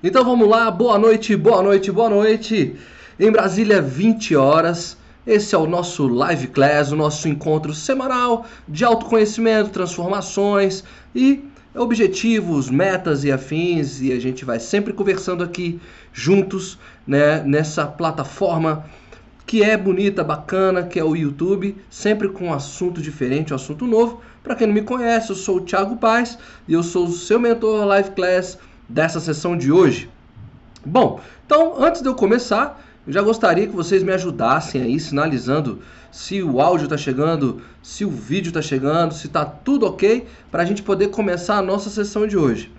Então vamos lá, boa noite, boa noite, boa noite. Em Brasília, 20 horas. Esse é o nosso Live Class, o nosso encontro semanal de autoconhecimento, transformações e objetivos, metas e afins. E a gente vai sempre conversando aqui juntos, né, nessa plataforma que é bonita, bacana, que é o YouTube, sempre com um assunto diferente, um assunto novo. Para quem não me conhece, eu sou o Thiago Paz e eu sou o seu mentor Live Class dessa sessão de hoje. Bom, então antes de eu começar, eu já gostaria que vocês me ajudassem aí sinalizando se o áudio está chegando, se o vídeo está chegando, se está tudo ok para a gente poder começar a nossa sessão de hoje.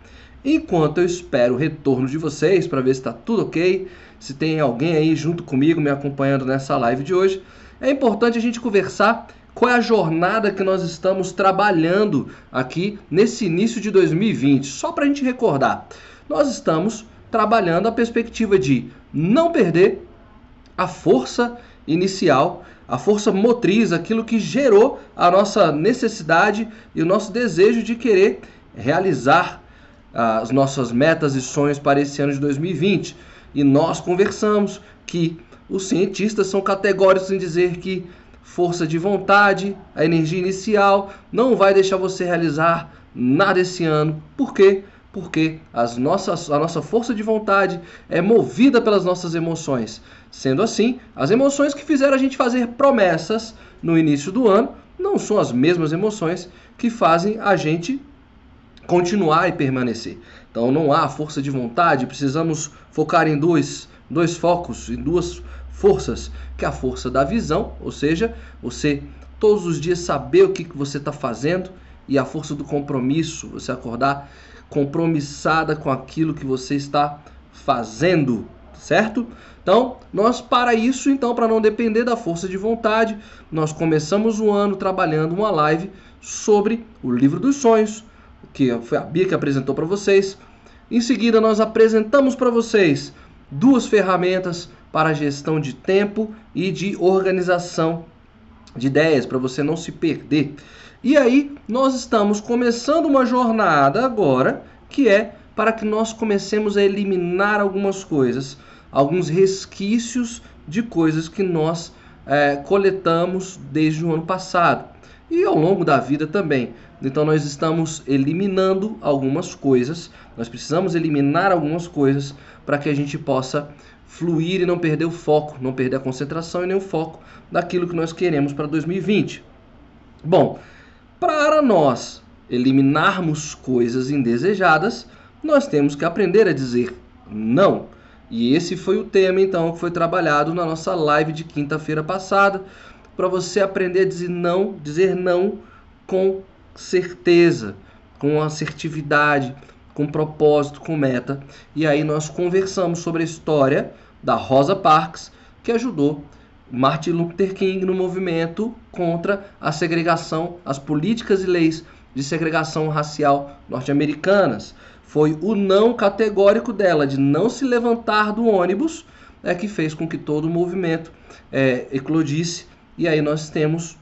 Enquanto eu espero o retorno de vocês para ver se está tudo ok, se tem alguém aí junto comigo me acompanhando nessa live de hoje, é importante a gente conversar qual é a jornada que nós estamos trabalhando aqui nesse início de 2020. Só para a gente recordar, nós estamos trabalhando a perspectiva de não perder a força inicial, a força motriz, aquilo que gerou a nossa necessidade e o nosso desejo de querer realizar ah, as nossas metas e sonhos para esse ano de 2020 e nós conversamos que os cientistas são categóricos em dizer que força de vontade, a energia inicial, não vai deixar você realizar nada esse ano. Por quê? Porque as nossas, a nossa força de vontade é movida pelas nossas emoções. Sendo assim, as emoções que fizeram a gente fazer promessas no início do ano não são as mesmas emoções que fazem a gente continuar e permanecer. Então não há força de vontade, precisamos focar em dois, dois focos, em duas forças, que é a força da visão, ou seja, você todos os dias saber o que, que você está fazendo, e a força do compromisso, você acordar compromissada com aquilo que você está fazendo, certo? Então, nós para isso, então, para não depender da força de vontade, nós começamos o ano trabalhando uma live sobre o livro dos sonhos, que foi a Bia que apresentou para vocês. Em seguida, nós apresentamos para vocês duas ferramentas para gestão de tempo e de organização de ideias, para você não se perder. E aí, nós estamos começando uma jornada agora, que é para que nós comecemos a eliminar algumas coisas, alguns resquícios de coisas que nós é, coletamos desde o ano passado e ao longo da vida também. Então nós estamos eliminando algumas coisas, nós precisamos eliminar algumas coisas para que a gente possa fluir e não perder o foco, não perder a concentração e nem o foco daquilo que nós queremos para 2020. Bom, para nós eliminarmos coisas indesejadas, nós temos que aprender a dizer não. E esse foi o tema então que foi trabalhado na nossa live de quinta-feira passada, para você aprender a dizer não, dizer não com certeza, com assertividade, com propósito, com meta. E aí nós conversamos sobre a história da Rosa Parks, que ajudou Martin Luther King no movimento contra a segregação, as políticas e leis de segregação racial norte-americanas. Foi o não categórico dela de não se levantar do ônibus é que fez com que todo o movimento é, eclodisse. E aí nós temos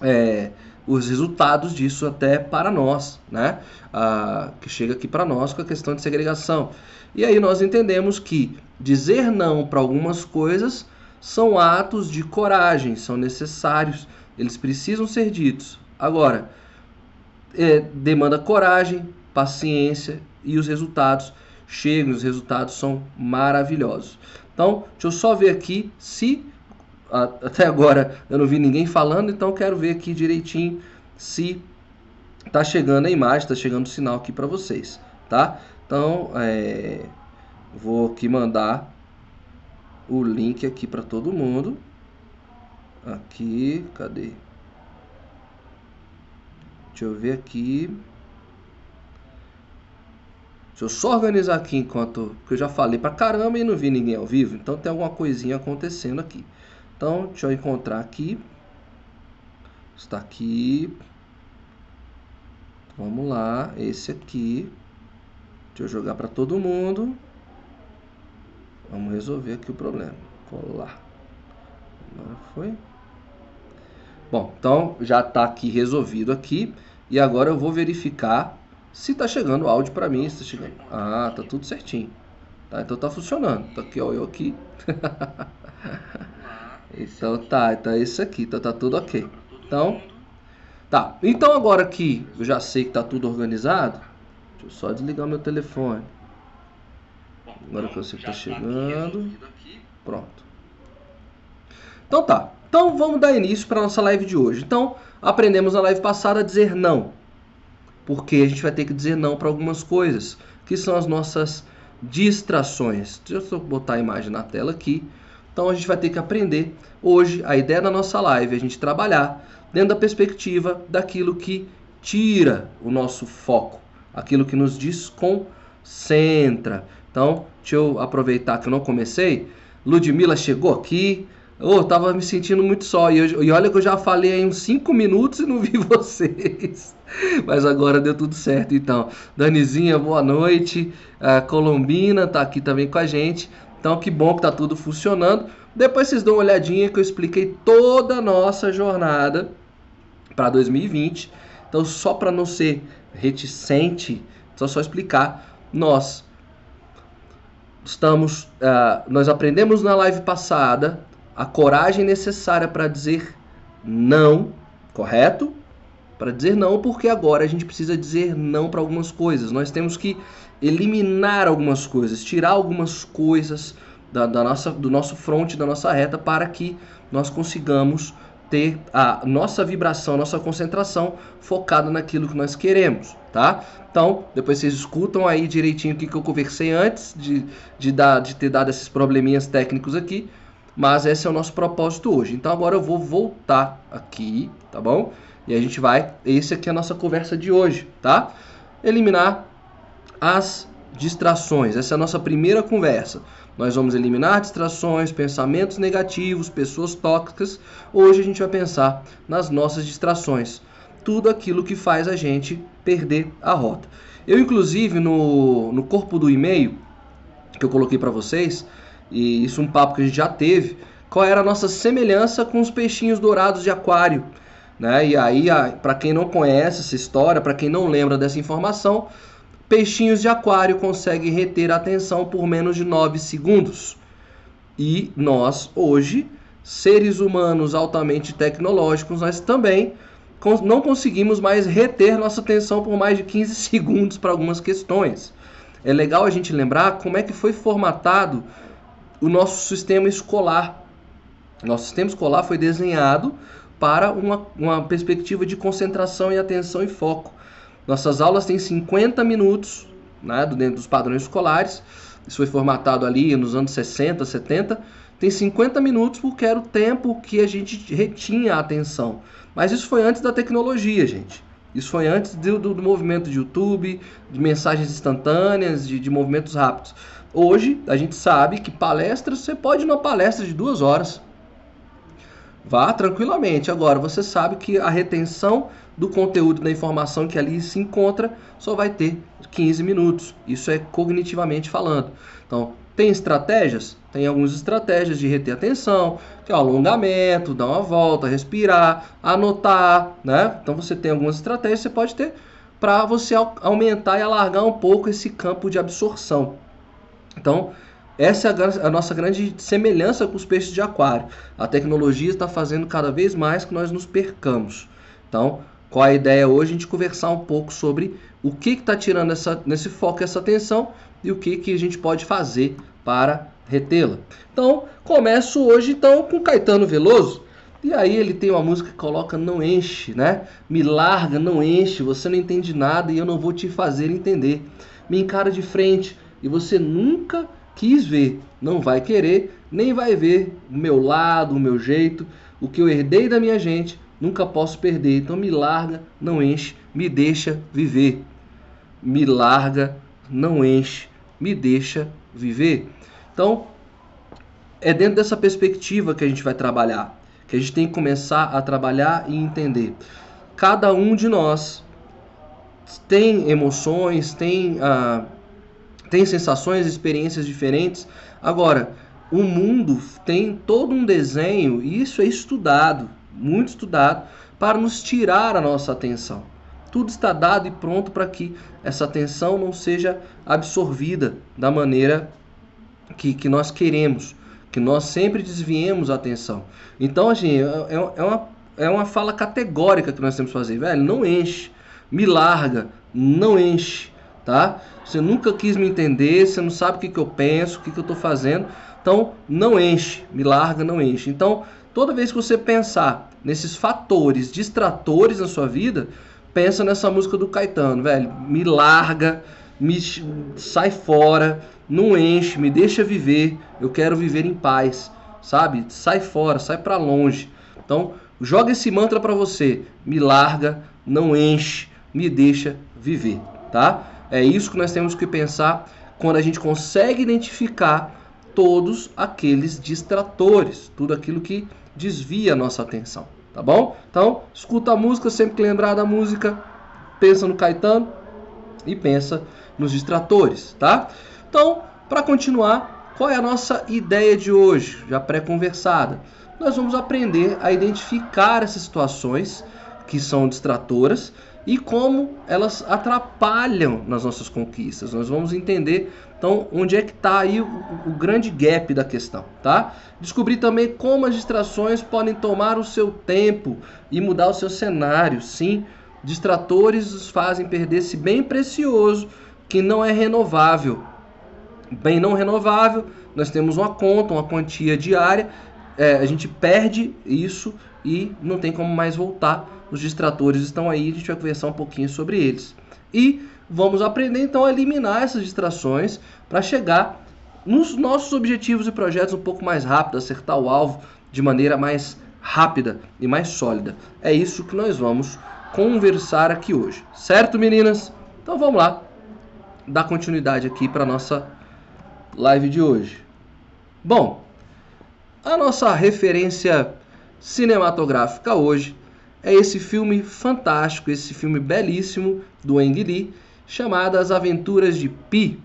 é, os resultados disso até para nós, né? Ah, que chega aqui para nós com a questão de segregação. E aí nós entendemos que dizer não para algumas coisas são atos de coragem, são necessários, eles precisam ser ditos. Agora, é, demanda coragem, paciência e os resultados chegam, os resultados são maravilhosos. Então, deixa eu só ver aqui se até agora eu não vi ninguém falando, então quero ver aqui direitinho se tá chegando a imagem, tá chegando o sinal aqui para vocês, tá? Então, é, vou aqui mandar o link aqui para todo mundo. Aqui, cadê? Deixa eu ver aqui. Deixa eu só organizar aqui enquanto. Porque eu já falei pra caramba e não vi ninguém ao vivo. Então tem alguma coisinha acontecendo aqui. Então, deixa eu encontrar aqui. Está aqui. Vamos lá, esse aqui. Deixa eu jogar para todo mundo. Vamos resolver aqui o problema. Colar. Agora foi. Bom, então já está aqui resolvido aqui. E agora eu vou verificar se está chegando o áudio para mim. Se tá chegando. Ah, tá tudo certinho. Tá, então tá funcionando. Tá aqui, ó, eu aqui. então tá, então é isso aqui, então tá tudo ok. Então, tá. Então agora que eu já sei que tá tudo organizado, deixa eu só desligar meu telefone. Agora que eu sei que tá chegando. Pronto. Então tá. Então vamos dar início para nossa live de hoje. Então, aprendemos na live passada a dizer não. Porque a gente vai ter que dizer não para algumas coisas, que são as nossas distrações. Deixa eu botar a imagem na tela aqui. Então a gente vai ter que aprender hoje a ideia da nossa live, a gente trabalhar dentro da perspectiva daquilo que tira o nosso foco, aquilo que nos desconcentra. Então, deixa eu aproveitar que eu não comecei. Ludmilla chegou aqui, Oh, eu tava me sentindo muito só. E, eu, e olha que eu já falei aí uns 5 minutos e não vi vocês. Mas agora deu tudo certo, então. Danizinha, boa noite. A Colombina tá aqui também com a gente. Então, que bom que tá tudo funcionando. Depois vocês dão uma olhadinha que eu expliquei toda a nossa jornada para 2020. Então, só para não ser reticente, só só explicar, nós estamos, uh, nós aprendemos na live passada a coragem necessária para dizer não, correto? Para dizer não, porque agora a gente precisa dizer não para algumas coisas. Nós temos que eliminar algumas coisas, tirar algumas coisas da, da nossa, do nosso fronte, da nossa reta, para que nós consigamos ter a nossa vibração, nossa concentração focada naquilo que nós queremos, tá? Então, depois vocês escutam aí direitinho o que, que eu conversei antes de, de, dar, de ter dado esses probleminhas técnicos aqui mas esse é o nosso propósito hoje. Então agora eu vou voltar aqui, tá bom? E a gente vai, esse aqui é a nossa conversa de hoje, tá? Eliminar as distrações. Essa é a nossa primeira conversa. Nós vamos eliminar distrações, pensamentos negativos, pessoas tóxicas. Hoje a gente vai pensar nas nossas distrações. Tudo aquilo que faz a gente perder a rota. Eu, inclusive, no, no corpo do e-mail que eu coloquei para vocês, e isso é um papo que a gente já teve, qual era a nossa semelhança com os peixinhos dourados de aquário. Né? E aí, para quem não conhece essa história, para quem não lembra dessa informação, peixinhos de aquário conseguem reter a atenção por menos de 9 segundos. E nós, hoje, seres humanos altamente tecnológicos, nós também não conseguimos mais reter nossa atenção por mais de 15 segundos para algumas questões. É legal a gente lembrar como é que foi formatado o nosso sistema escolar. Nosso sistema escolar foi desenhado para uma, uma perspectiva de concentração e atenção e foco. Nossas aulas têm 50 minutos né, dentro dos padrões escolares. Isso foi formatado ali nos anos 60, 70. Tem 50 minutos porque era o tempo que a gente retinha a atenção. Mas isso foi antes da tecnologia, gente. Isso foi antes do, do, do movimento de YouTube, de mensagens instantâneas, de, de movimentos rápidos. Hoje, a gente sabe que palestras, você pode ir numa palestra de duas horas. Vá tranquilamente. Agora, você sabe que a retenção do conteúdo da informação que ali se encontra só vai ter 15 minutos. Isso é cognitivamente falando. Então, tem estratégias? Tem algumas estratégias de reter atenção, que é o alongamento, dar uma volta, respirar, anotar, né? Então você tem algumas estratégias você pode ter para você aumentar e alargar um pouco esse campo de absorção. Então, essa é a nossa grande semelhança com os peixes de aquário. A tecnologia está fazendo cada vez mais que nós nos percamos. Então, qual a ideia hoje? A gente conversar um pouco sobre o que está tirando essa, nesse foco essa atenção e o que, que a gente pode fazer para retê-la. Então, começo hoje então com Caetano Veloso. E aí ele tem uma música que coloca não enche, né? Me larga, não enche, você não entende nada e eu não vou te fazer entender. Me encara de frente, e você nunca quis ver, não vai querer, nem vai ver o meu lado, o meu jeito, o que eu herdei da minha gente, nunca posso perder. Então me larga, não enche, me deixa viver. Me larga, não enche, me deixa viver. Então, é dentro dessa perspectiva que a gente vai trabalhar, que a gente tem que começar a trabalhar e entender. Cada um de nós tem emoções, tem ah, tem sensações, experiências diferentes. Agora, o mundo tem todo um desenho, e isso é estudado, muito estudado, para nos tirar a nossa atenção. Tudo está dado e pronto para que essa atenção não seja absorvida da maneira que, que nós queremos, que nós sempre desviemos a atenção. Então, assim, é, é, uma, é uma fala categórica que nós temos que fazer, velho, não enche, me larga, não enche, tá? Você nunca quis me entender, você não sabe o que, que eu penso, o que, que eu estou fazendo, então não enche, me larga, não enche. Então, toda vez que você pensar nesses fatores distratores na sua vida, pensa nessa música do Caetano, velho, me larga, me sai fora, não enche, me deixa viver, eu quero viver em paz, sabe? Sai fora, sai para longe. Então, joga esse mantra para você, me larga, não enche, me deixa viver, tá? É isso que nós temos que pensar quando a gente consegue identificar todos aqueles distratores, tudo aquilo que desvia a nossa atenção, tá bom? Então, escuta a música, sempre que lembrar da música, pensa no Caetano e pensa nos distratores, tá? Então, para continuar, qual é a nossa ideia de hoje, já pré-conversada? Nós vamos aprender a identificar essas situações que são distratoras e como elas atrapalham nas nossas conquistas. Nós vamos entender então onde é que está aí o, o, grande gap da questão, tá? Descobrir também como as distrações podem tomar o seu tempo e mudar o seu cenário. Sim, distratores nos fazem perder esse bem precioso que não é renovável. Bem não renovável, nós temos uma conta, uma quantia diária, é, a gente perde isso e não tem como mais voltar os distratores estão aí, a gente vai conversar um pouquinho sobre eles. E vamos aprender então a eliminar essas distrações para chegar nos nossos objetivos e projetos um pouco mais rápido, acertar o alvo de maneira mais rápida e mais sólida. É isso que nós vamos conversar aqui hoje, certo, meninas? Então vamos lá, dar continuidade aqui para nossa live de hoje. Bom, a nossa referência cinematográfica hoje é esse filme fantástico, esse filme belíssimo do Ang Lee, chamado As Aventuras de Pi.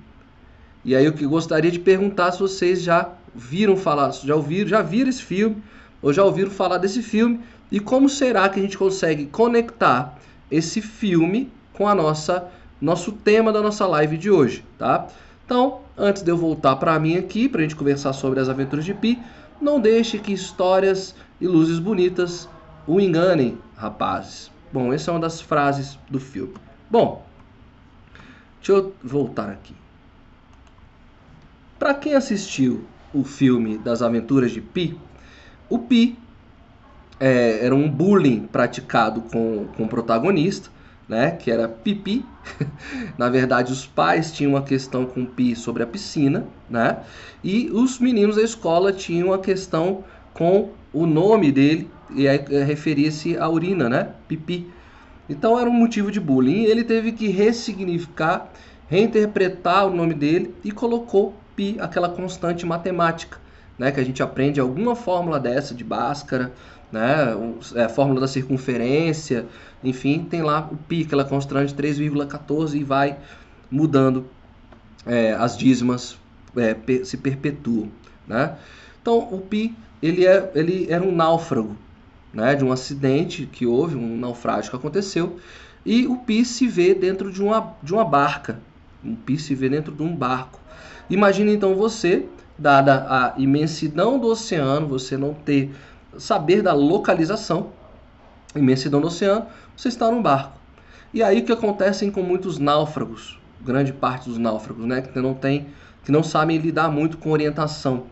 E aí eu que gostaria de perguntar se vocês já viram falar, já ouviram, já viram esse filme, ou já ouviram falar desse filme, e como será que a gente consegue conectar esse filme com a nossa nosso tema da nossa live de hoje, tá? Então, antes de eu voltar para mim aqui, para a gente conversar sobre as aventuras de Pi, não deixe que histórias e luzes bonitas o enganem, rapazes. Bom, essa é uma das frases do filme. Bom, deixa eu voltar aqui. Para quem assistiu o filme das Aventuras de Pi, o Pi é, era um bullying praticado com, com o protagonista, né, que era Pipi. Na verdade, os pais tinham uma questão com o Pi sobre a piscina, né, e os meninos da escola tinham uma questão com o nome dele, e aí é, referia-se à urina, né? Pipi. Então era um motivo de bullying. Ele teve que ressignificar, reinterpretar o nome dele e colocou pi, aquela constante matemática, né? Que a gente aprende alguma fórmula dessa de Bhaskara, né? É, fórmula da circunferência, enfim, tem lá o pi, aquela constante 3,14 e vai mudando é, as dízimas é, se perpetuam, né? Então o pi ele, é, ele era um náufrago, né, de um acidente que houve, um naufrágio que aconteceu, e o Pi se vê dentro de uma, de uma barca. O Pi se vê dentro de um barco. Imagine então você, dada a imensidão do oceano, você não ter saber da localização, imensidão do oceano, você está num barco. E aí o que acontece com muitos náufragos, grande parte dos náufragos, né, que não tem, que não sabem lidar muito com orientação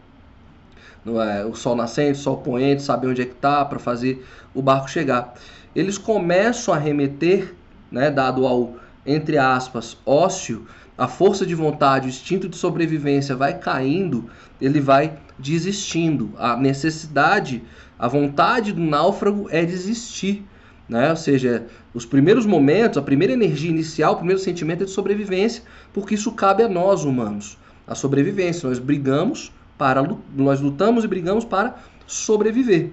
é, o sol nascente, o sol poente, saber onde é que está para fazer o barco chegar. Eles começam a remeter, né, dado ao, entre aspas, ócio, a força de vontade, o instinto de sobrevivência vai caindo, ele vai desistindo. A necessidade, a vontade do náufrago é desistir. Né? Ou seja, os primeiros momentos, a primeira energia inicial, o primeiro sentimento é de sobrevivência, porque isso cabe a nós humanos. A sobrevivência, nós brigamos para nós lutamos e brigamos para sobreviver.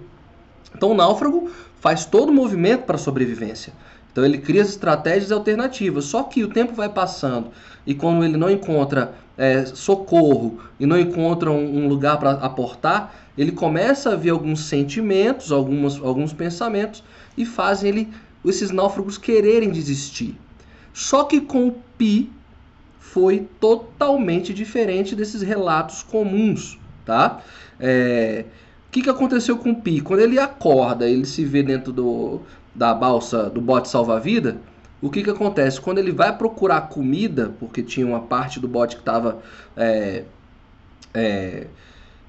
Então o náufrago faz todo o movimento para a sobrevivência. Então ele cria as estratégias alternativas. Só que o tempo vai passando e quando ele não encontra é, socorro e não encontra um, um lugar para aportar, ele começa a ver alguns sentimentos, alguns, alguns pensamentos e fazem ele, esses náufragos quererem desistir. Só que com o Pi foi totalmente diferente desses relatos comuns, tá? É, o que, que aconteceu com o Pi? Quando ele acorda, ele se vê dentro do, da balsa, do bote salva-vida, o que, que acontece? Quando ele vai procurar comida, porque tinha uma parte do bote que estava é, é,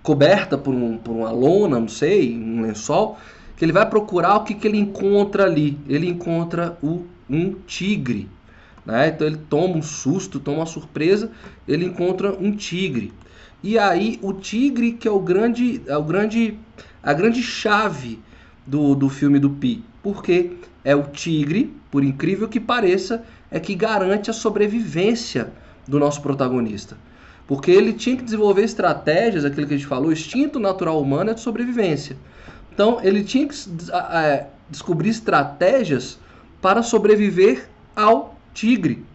coberta por, um, por uma lona, não sei, um lençol, que ele vai procurar o que, que ele encontra ali. Ele encontra o, um tigre. Né? Então ele toma um susto, toma uma surpresa, ele encontra um tigre. E aí o tigre que é o grande, é o grande, a grande chave do, do filme do Pi. Porque é o tigre, por incrível que pareça, é que garante a sobrevivência do nosso protagonista. Porque ele tinha que desenvolver estratégias, aquilo que a gente falou, o instinto natural humano é de sobrevivência. Então ele tinha que é, descobrir estratégias para sobreviver ao tigre.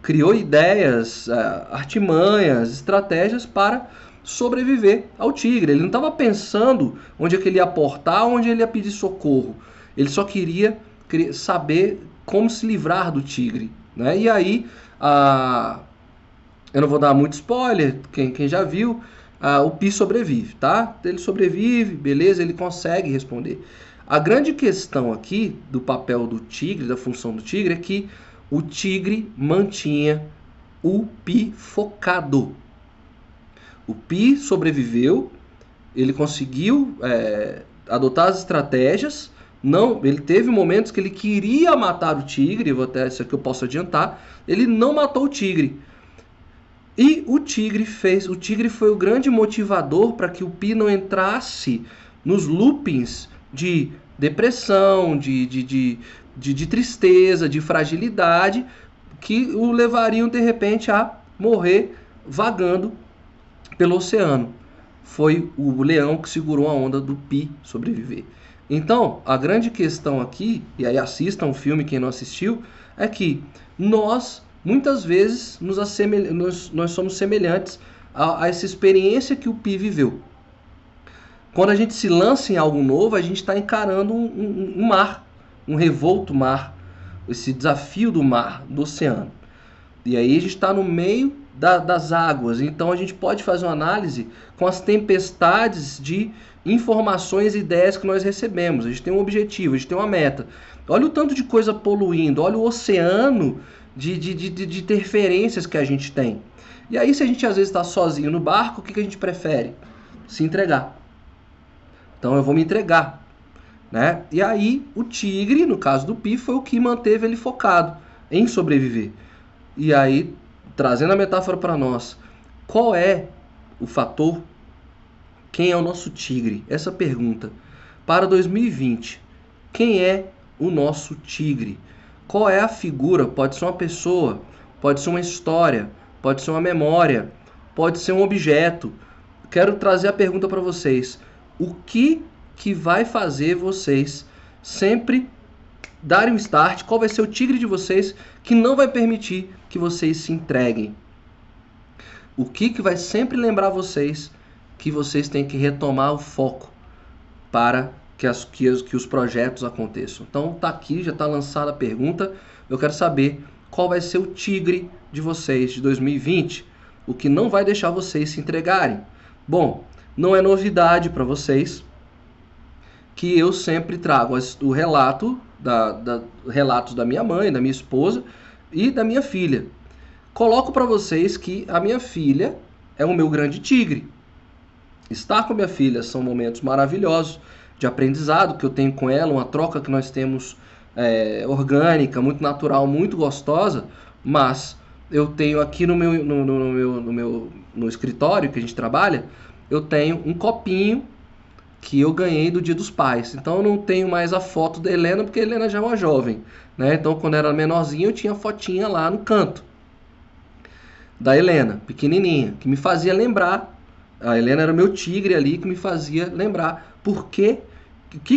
Criou ideias, é, artimanhas, estratégias para sobreviver ao tigre. Ele não estava pensando onde é que ele ia aportar, onde ele ia pedir socorro. Ele só queria saber como se livrar do tigre. Né? E aí, a... eu não vou dar muito spoiler, quem, quem já viu, a... o Pi sobrevive, tá? Ele sobrevive, beleza, ele consegue responder. A grande questão aqui do papel do tigre, da função do tigre, é que o tigre mantinha o Pi focado. O Pi sobreviveu, ele conseguiu é, adotar as estratégias, não, ele teve momentos que ele queria matar o tigre, vou até isso aqui eu posso adiantar, ele não matou o tigre. E o tigre fez, o tigre foi o grande motivador para que o Pi não entrasse nos loopings de depressão, de, de, de, de, tristeza, de fragilidade, que o levariam de repente a morrer vagando pelo oceano. Foi o leão que segurou a onda do Pi sobreviver. Então, a grande questão aqui, e aí assistam o filme quem não assistiu, é que nós muitas vezes nos assemelha, nós, nós somos semelhantes a, a, essa experiência que o Pi viveu. Quando a gente se lança em algo novo, a gente está encarando um, um, um mar, um revolto mar, esse desafio do mar, do oceano. E aí a gente está no meio da, das águas, então a gente pode fazer uma análise com as tempestades de informações e ideias que nós recebemos. A gente tem um objetivo, a gente tem uma meta. Olha o tanto de coisa poluindo, olha o oceano de, de, de, de interferências que a gente tem. E aí, se a gente às vezes está sozinho no barco, o que, que a gente prefere? Se entregar. Então eu vou me entregar. Né? E aí, o tigre, no caso do Pi, foi o que manteve ele focado em sobreviver. E aí, trazendo a metáfora para nós, qual é o fator quem é o nosso tigre? Essa pergunta. Para 2020, quem é o nosso tigre? Qual é a figura? Pode ser uma pessoa, pode ser uma história, pode ser uma memória, pode ser um objeto. Quero trazer a pergunta para vocês. O que que vai fazer vocês sempre darem um start? Qual vai ser o tigre de vocês que não vai permitir que vocês se entreguem? O que que vai sempre lembrar vocês que vocês têm que retomar o foco para que, as, que, que os projetos aconteçam. Então tá aqui, já está lançada a pergunta. Eu quero saber qual vai ser o tigre de vocês de 2020, o que não vai deixar vocês se entregarem. Bom, não é novidade para vocês que eu sempre trago o relato da, da, relatos da minha mãe, da minha esposa e da minha filha. Coloco para vocês que a minha filha é o meu grande tigre. Estar com minha filha são momentos maravilhosos de aprendizado que eu tenho com ela, uma troca que nós temos é, orgânica, muito natural, muito gostosa, mas eu tenho aqui no meu, no, no, meu, no meu no escritório que a gente trabalha, eu tenho um copinho que eu ganhei do Dia dos Pais. Então eu não tenho mais a foto da Helena, porque a Helena já é uma jovem. Né? Então quando era menorzinha eu tinha fotinha lá no canto da Helena, pequenininha, que me fazia lembrar a Helena era meu tigre ali que me fazia lembrar por o que,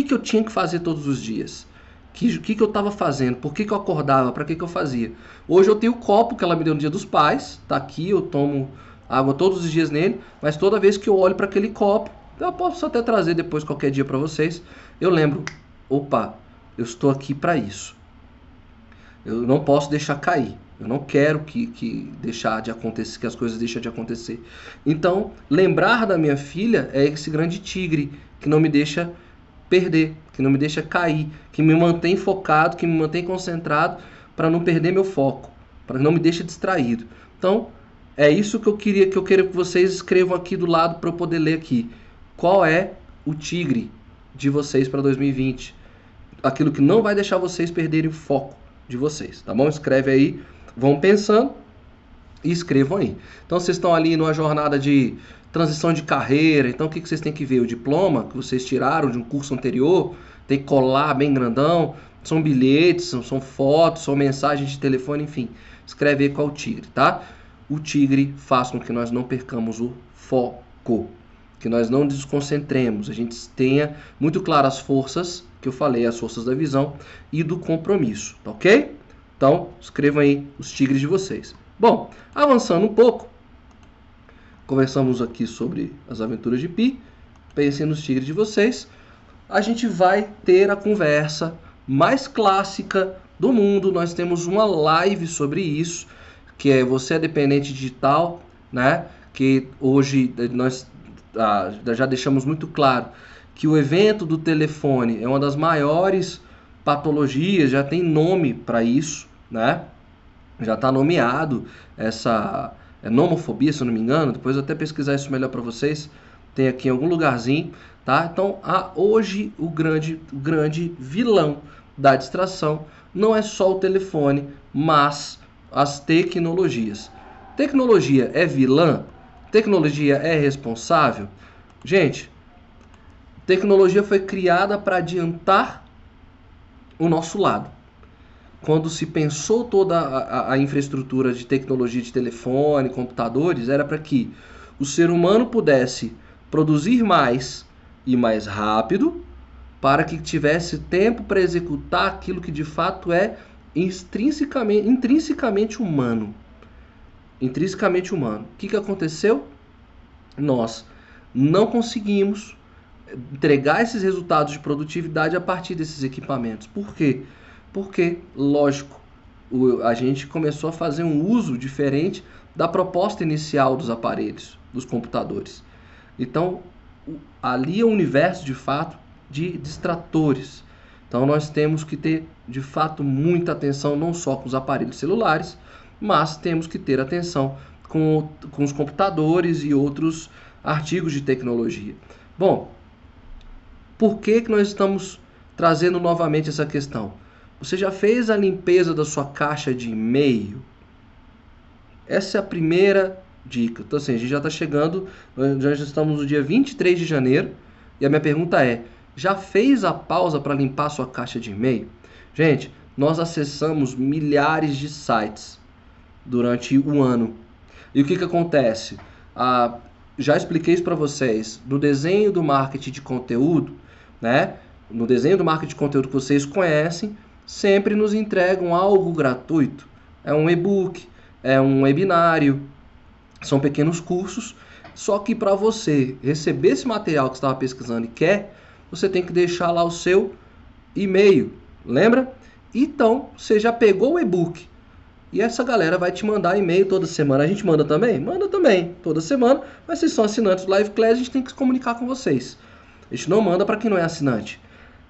que eu tinha que fazer todos os dias. O que, que, eu estava fazendo? Por que, que eu acordava? Para que, que eu fazia? Hoje eu tenho o copo que ela me deu no dia dos pais. Tá aqui, eu tomo água todos os dias nele. Mas toda vez que eu olho para aquele copo, eu posso até trazer depois qualquer dia para vocês. Eu lembro, opa, eu estou aqui para isso. Eu não posso deixar cair. Eu não quero que, que deixar de acontecer, que as coisas deixem de acontecer. Então, lembrar da minha filha é esse grande tigre que não me deixa perder, que não me deixa cair, que me mantém focado, que me mantém concentrado para não perder meu foco, para não me deixar distraído. Então, é isso que eu queria que eu quero que vocês escrevam aqui do lado para eu poder ler aqui. Qual é o tigre de vocês para 2020? Aquilo que não vai deixar vocês perderem o foco de vocês, tá bom? Escreve aí, vão pensando e escrevam aí. Então vocês estão ali numa jornada de transição de carreira, então o que vocês têm que ver? O diploma que vocês tiraram de um curso anterior, tem que colar bem grandão, são bilhetes, são, são fotos, são mensagens de telefone, enfim. Escreve aí qual tigre, tá? O tigre faz com que nós não percamos o foco, que nós não desconcentremos, a gente tenha muito claro as forças que eu falei, as forças da visão e do compromisso, tá ok? Então, escrevam aí os tigres de vocês. Bom, avançando um pouco, conversamos aqui sobre as aventuras de Pi, pensem nos tigres de vocês, a gente vai ter a conversa mais clássica do mundo. Nós temos uma live sobre isso, que é você é dependente digital, né? Que hoje nós ah, já deixamos muito claro que o evento do telefone é uma das maiores patologias, já tem nome para isso, né? Já está nomeado essa é nomofobia, se eu não me engano. Depois eu até pesquisar isso melhor para vocês. Tem aqui em algum lugarzinho, tá? Então, a, hoje o grande, o grande vilão da distração não é só o telefone, mas as tecnologias. Tecnologia é vilã? Tecnologia é responsável? Gente, Tecnologia foi criada para adiantar o nosso lado. Quando se pensou toda a, a, infraestrutura de tecnologia de telefone, computadores, era para que o ser humano pudesse produzir mais e mais rápido, para que tivesse tempo para executar aquilo que de fato é intrinsecamente, intrinsecamente humano. Intrinsecamente humano. O que, que aconteceu? Nós não conseguimos entregar esses resultados de produtividade a partir desses equipamentos. Por quê? Porque, lógico, o, a gente começou a fazer um uso diferente da proposta inicial dos aparelhos, dos computadores. Então, ali é um universo de fato de distratores. Então, nós temos que ter de fato muita atenção não só com os aparelhos celulares, mas temos que ter atenção com, com os computadores e outros artigos de tecnologia. Bom, por que, que nós estamos trazendo novamente essa questão? Você já fez a limpeza da sua caixa de e-mail? Essa é a primeira dica. Então, assim, a gente já está chegando, já estamos no dia 23 de janeiro, e a minha pergunta é: já fez a pausa para limpar a sua caixa de e-mail? Gente, nós acessamos milhares de sites durante o ano. E o que, que acontece? Ah, já expliquei isso para vocês. No desenho do marketing de conteúdo, né? No desenho do marketing de conteúdo que vocês conhecem, sempre nos entregam algo gratuito. É um e-book, é um webinário, são pequenos cursos. Só que para você receber esse material que estava pesquisando e quer, você tem que deixar lá o seu e-mail, lembra? Então, você já pegou o e-book e essa galera vai te mandar e-mail toda semana. A gente manda também? Manda também, toda semana. Mas vocês são assinantes do Live Class, a gente tem que se comunicar com vocês. A gente não manda para quem não é assinante.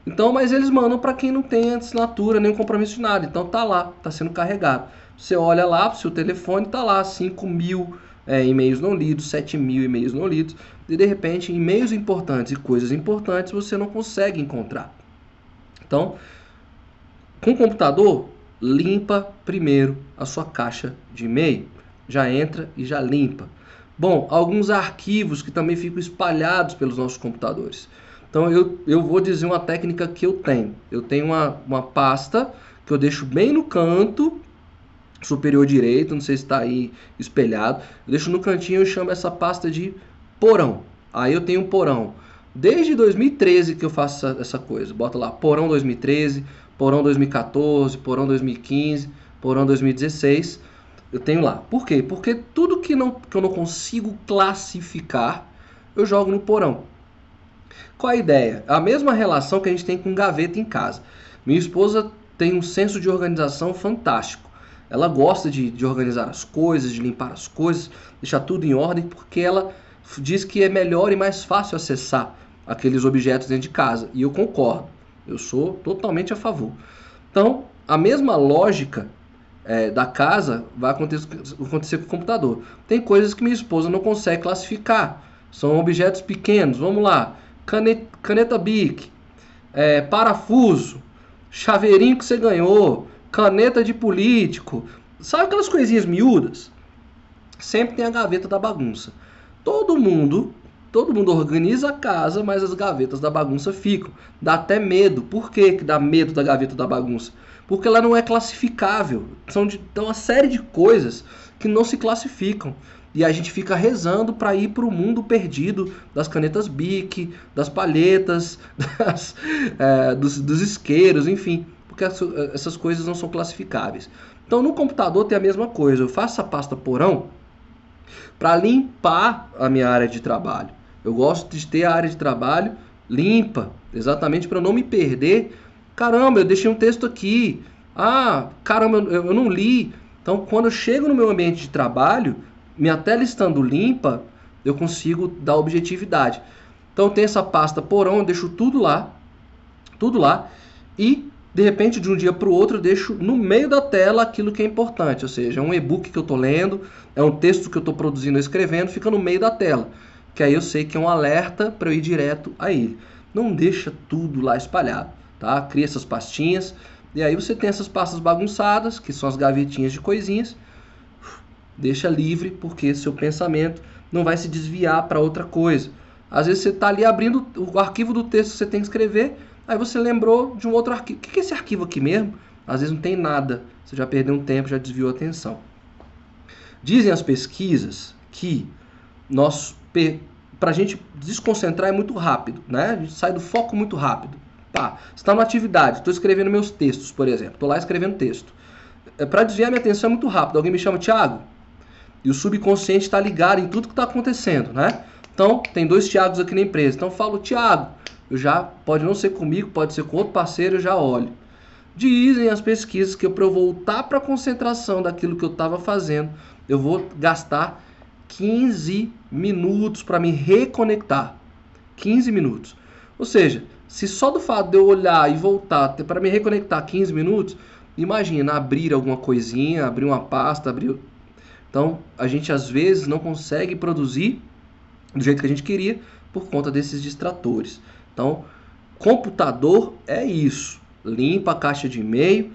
Então, mas eles mandam para quem não tem assinatura, nem compromisso de nada. Então tá lá, tá sendo carregado. Você olha lá, seu telefone tá lá, 5 mil é, e-mails não lidos, 7 mil e-mails não lidos. E de repente, e-mails importantes e coisas importantes você não consegue encontrar. Então, com o computador, limpa primeiro a sua caixa de e-mail. Já entra e já limpa. Bom, alguns arquivos que também ficam espalhados pelos nossos computadores. Então eu, eu vou dizer uma técnica que eu tenho. Eu tenho uma, uma pasta que eu deixo bem no canto superior direito, não sei se está aí espelhado. Eu deixo no cantinho e chamo essa pasta de porão. Aí eu tenho um porão. Desde 2013 que eu faço essa, essa coisa. Bota lá, porão 2013, porão 2014, porão 2015, porão 2016 eu tenho lá. Por quê? Porque tudo que, não, que eu não consigo classificar, eu jogo no porão. Qual a ideia? A mesma relação que a gente tem com gaveta em casa. Minha esposa tem um senso de organização fantástico. Ela gosta de, de organizar as coisas, de limpar as coisas, deixar tudo em ordem, porque ela diz que é melhor e mais fácil acessar aqueles objetos dentro de casa. E eu concordo, eu sou totalmente a favor. Então, a mesma lógica é, da casa vai acontecer, acontecer com o computador. Tem coisas que minha esposa não consegue classificar. São objetos pequenos. Vamos lá. Caneta, caneta Bic, é, parafuso, chaveirinho que você ganhou, caneta de político. Sabe aquelas coisinhas miúdas? Sempre tem a gaveta da bagunça. Todo mundo, todo mundo organiza a casa, mas as gavetas da bagunça ficam. Dá até medo. Por que, que dá medo da gaveta da bagunça? Porque ela não é classificável. São de, uma série de coisas que não se classificam. E a gente fica rezando para ir para o mundo perdido das canetas Bic, das palhetas, das, é, dos, dos isqueiros, enfim. Porque essas coisas não são classificáveis. Então no computador tem a mesma coisa. Eu faço a pasta porão para limpar a minha área de trabalho. Eu gosto de ter a área de trabalho limpa, exatamente para não me perder. Caramba, eu deixei um texto aqui. Ah, caramba, eu não li. Então, quando eu chego no meu ambiente de trabalho, minha tela estando limpa, eu consigo dar objetividade. Então tem essa pasta porão, eu deixo tudo lá, tudo lá, e de repente de um dia para o outro eu deixo no meio da tela aquilo que é importante, ou seja, é um e-book que eu estou lendo, é um texto que eu estou produzindo, escrevendo, fica no meio da tela, que aí eu sei que é um alerta para eu ir direto a ele. Não deixa tudo lá espalhado, tá? Cria essas pastinhas e aí você tem essas pastas bagunçadas, que são as gavetinhas de coisinhas, Deixa livre, porque seu pensamento não vai se desviar para outra coisa. Às vezes você está ali abrindo o arquivo do texto que você tem que escrever, aí você lembrou de um outro arquivo. O que é esse arquivo aqui mesmo? Às vezes não tem nada, você já perdeu um tempo, já desviou a atenção. Dizem as pesquisas que nós para a gente desconcentrar é muito rápido, né? A gente sai do foco muito rápido. Tá, está numa atividade, estou escrevendo meus textos, por exemplo, estou lá escrevendo texto. É, para desviar minha atenção é muito rápido. Alguém me chama, Thiago, e o subconsciente está ligado em tudo que está acontecendo, né? Então, tem dois Tiagos aqui na empresa. Então, eu falo, Tiago, eu já, pode não ser comigo, pode ser com outro parceiro, eu já olho. Dizem as pesquisas que para eu voltar para a concentração daquilo que eu estava fazendo, eu vou gastar 15 minutos para me reconectar. 15 minutos. Ou seja, se só do fato de eu olhar e voltar para me reconectar 15 minutos, imagina abrir alguma coisinha, abrir uma pasta, abrir então, a gente às vezes não consegue produzir do jeito que a gente queria por conta desses distratores. Então, computador é isso. Limpa a caixa de e-mail,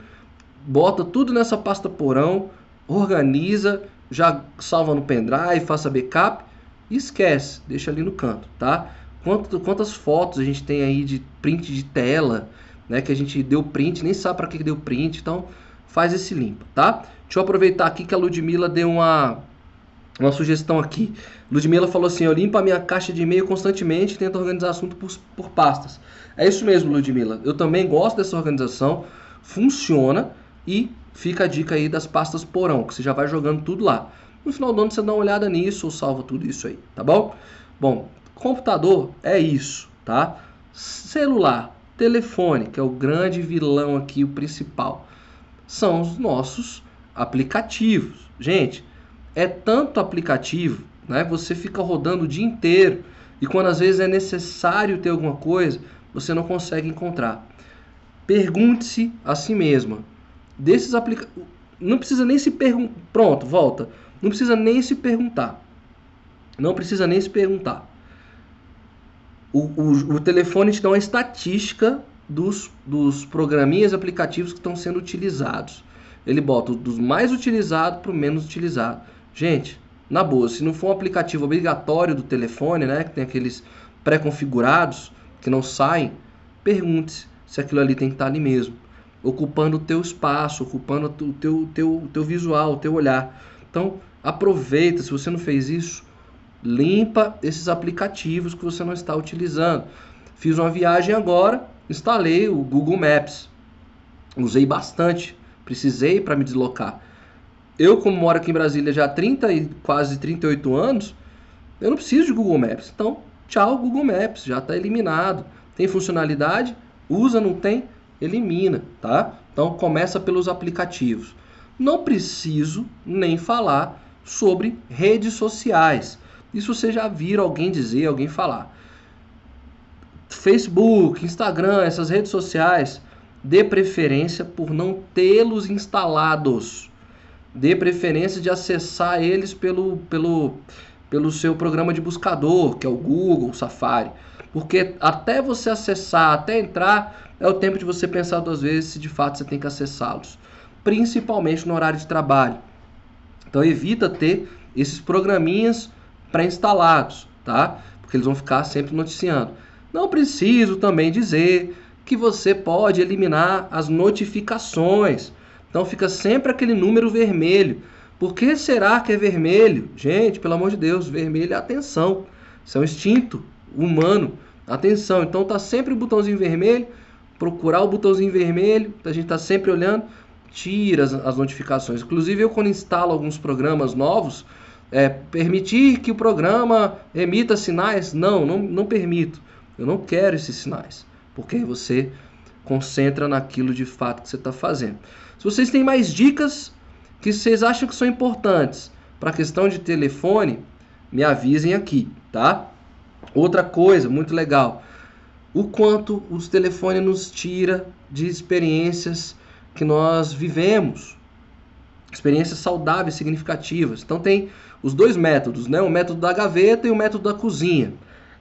bota tudo nessa pasta porão, organiza, já salva no pendrive, faça backup e esquece, deixa ali no canto, tá? quantas fotos a gente tem aí de print de tela, né? Que a gente deu print, nem sabe para que deu print, então faz esse limpa, tá? Deixa eu aproveitar aqui que a Ludmilla deu uma, uma sugestão aqui. Ludmilla falou assim: eu limpo a minha caixa de e-mail constantemente e tento organizar assunto por, por pastas. É isso mesmo, Ludmilla. Eu também gosto dessa organização, funciona e fica a dica aí das pastas porão, que você já vai jogando tudo lá. No final do ano você dá uma olhada nisso ou salva tudo isso aí, tá bom? Bom, computador é isso, tá? Celular, telefone, que é o grande vilão aqui, o principal, são os nossos aplicativos. Gente, é tanto aplicativo, né? Você fica rodando o dia inteiro e quando às vezes é necessário ter alguma coisa, você não consegue encontrar. Pergunte-se a si mesma. Desses aplicativos, não precisa nem se perguntar. Pronto, volta. Não precisa nem se perguntar. Não precisa nem se perguntar. O, o, o telefone te dá uma estatística dos, dos programinhas aplicativos que estão sendo utilizados ele bota dos mais utilizados para o menos utilizado. Gente, na boa, se não for um aplicativo obrigatório do telefone, né, que tem aqueles pré-configurados que não saem, pergunte-se se aquilo ali tem que estar ali mesmo, ocupando o teu espaço, ocupando o teu, teu, teu visual, o teu olhar. Então, aproveita, se você não fez isso, limpa esses aplicativos que você não está utilizando. Fiz uma viagem agora, instalei o Google Maps. Usei bastante precisei para me deslocar. Eu, como moro aqui em Brasília já há 30 e quase 38 anos, eu não preciso de Google Maps. Então, tchau Google Maps, já está eliminado. Tem funcionalidade? Usa, não tem? Elimina, tá? Então, começa pelos aplicativos. Não preciso nem falar sobre redes sociais. Isso você já viram alguém dizer, alguém falar. Facebook, Instagram, essas redes sociais, dê preferência por não tê-los instalados. Dê preferência de acessar eles pelo, pelo, pelo seu programa de buscador, que é o Google, o Safari. Porque até você acessar, até entrar, é o tempo de você pensar duas vezes se de fato você tem que acessá-los. Principalmente no horário de trabalho. Então evita ter esses programinhas pré-instalados, tá? Porque eles vão ficar sempre noticiando. Não preciso também dizer que você pode eliminar as notificações. Então fica sempre aquele número vermelho. Por que será que é vermelho? Gente, pelo amor de Deus, vermelho é atenção. Isso é um instinto humano. Atenção, então tá sempre o botãozinho vermelho, procurar o botãozinho vermelho, a gente tá sempre olhando, tira as, as notificações. Inclusive eu quando instalo alguns programas novos, é, permitir que o programa emita sinais? Não, não, não permito. Eu não quero esses sinais, porque você concentra naquilo de fato que você está fazendo. Se vocês têm mais dicas que vocês acham que são importantes para a questão de telefone, me avisem aqui, tá? Outra coisa muito legal, o quanto os telefones nos tira de experiências que nós vivemos, experiências saudáveis, significativas. Então tem os dois métodos, né? O método da gaveta e o método da cozinha.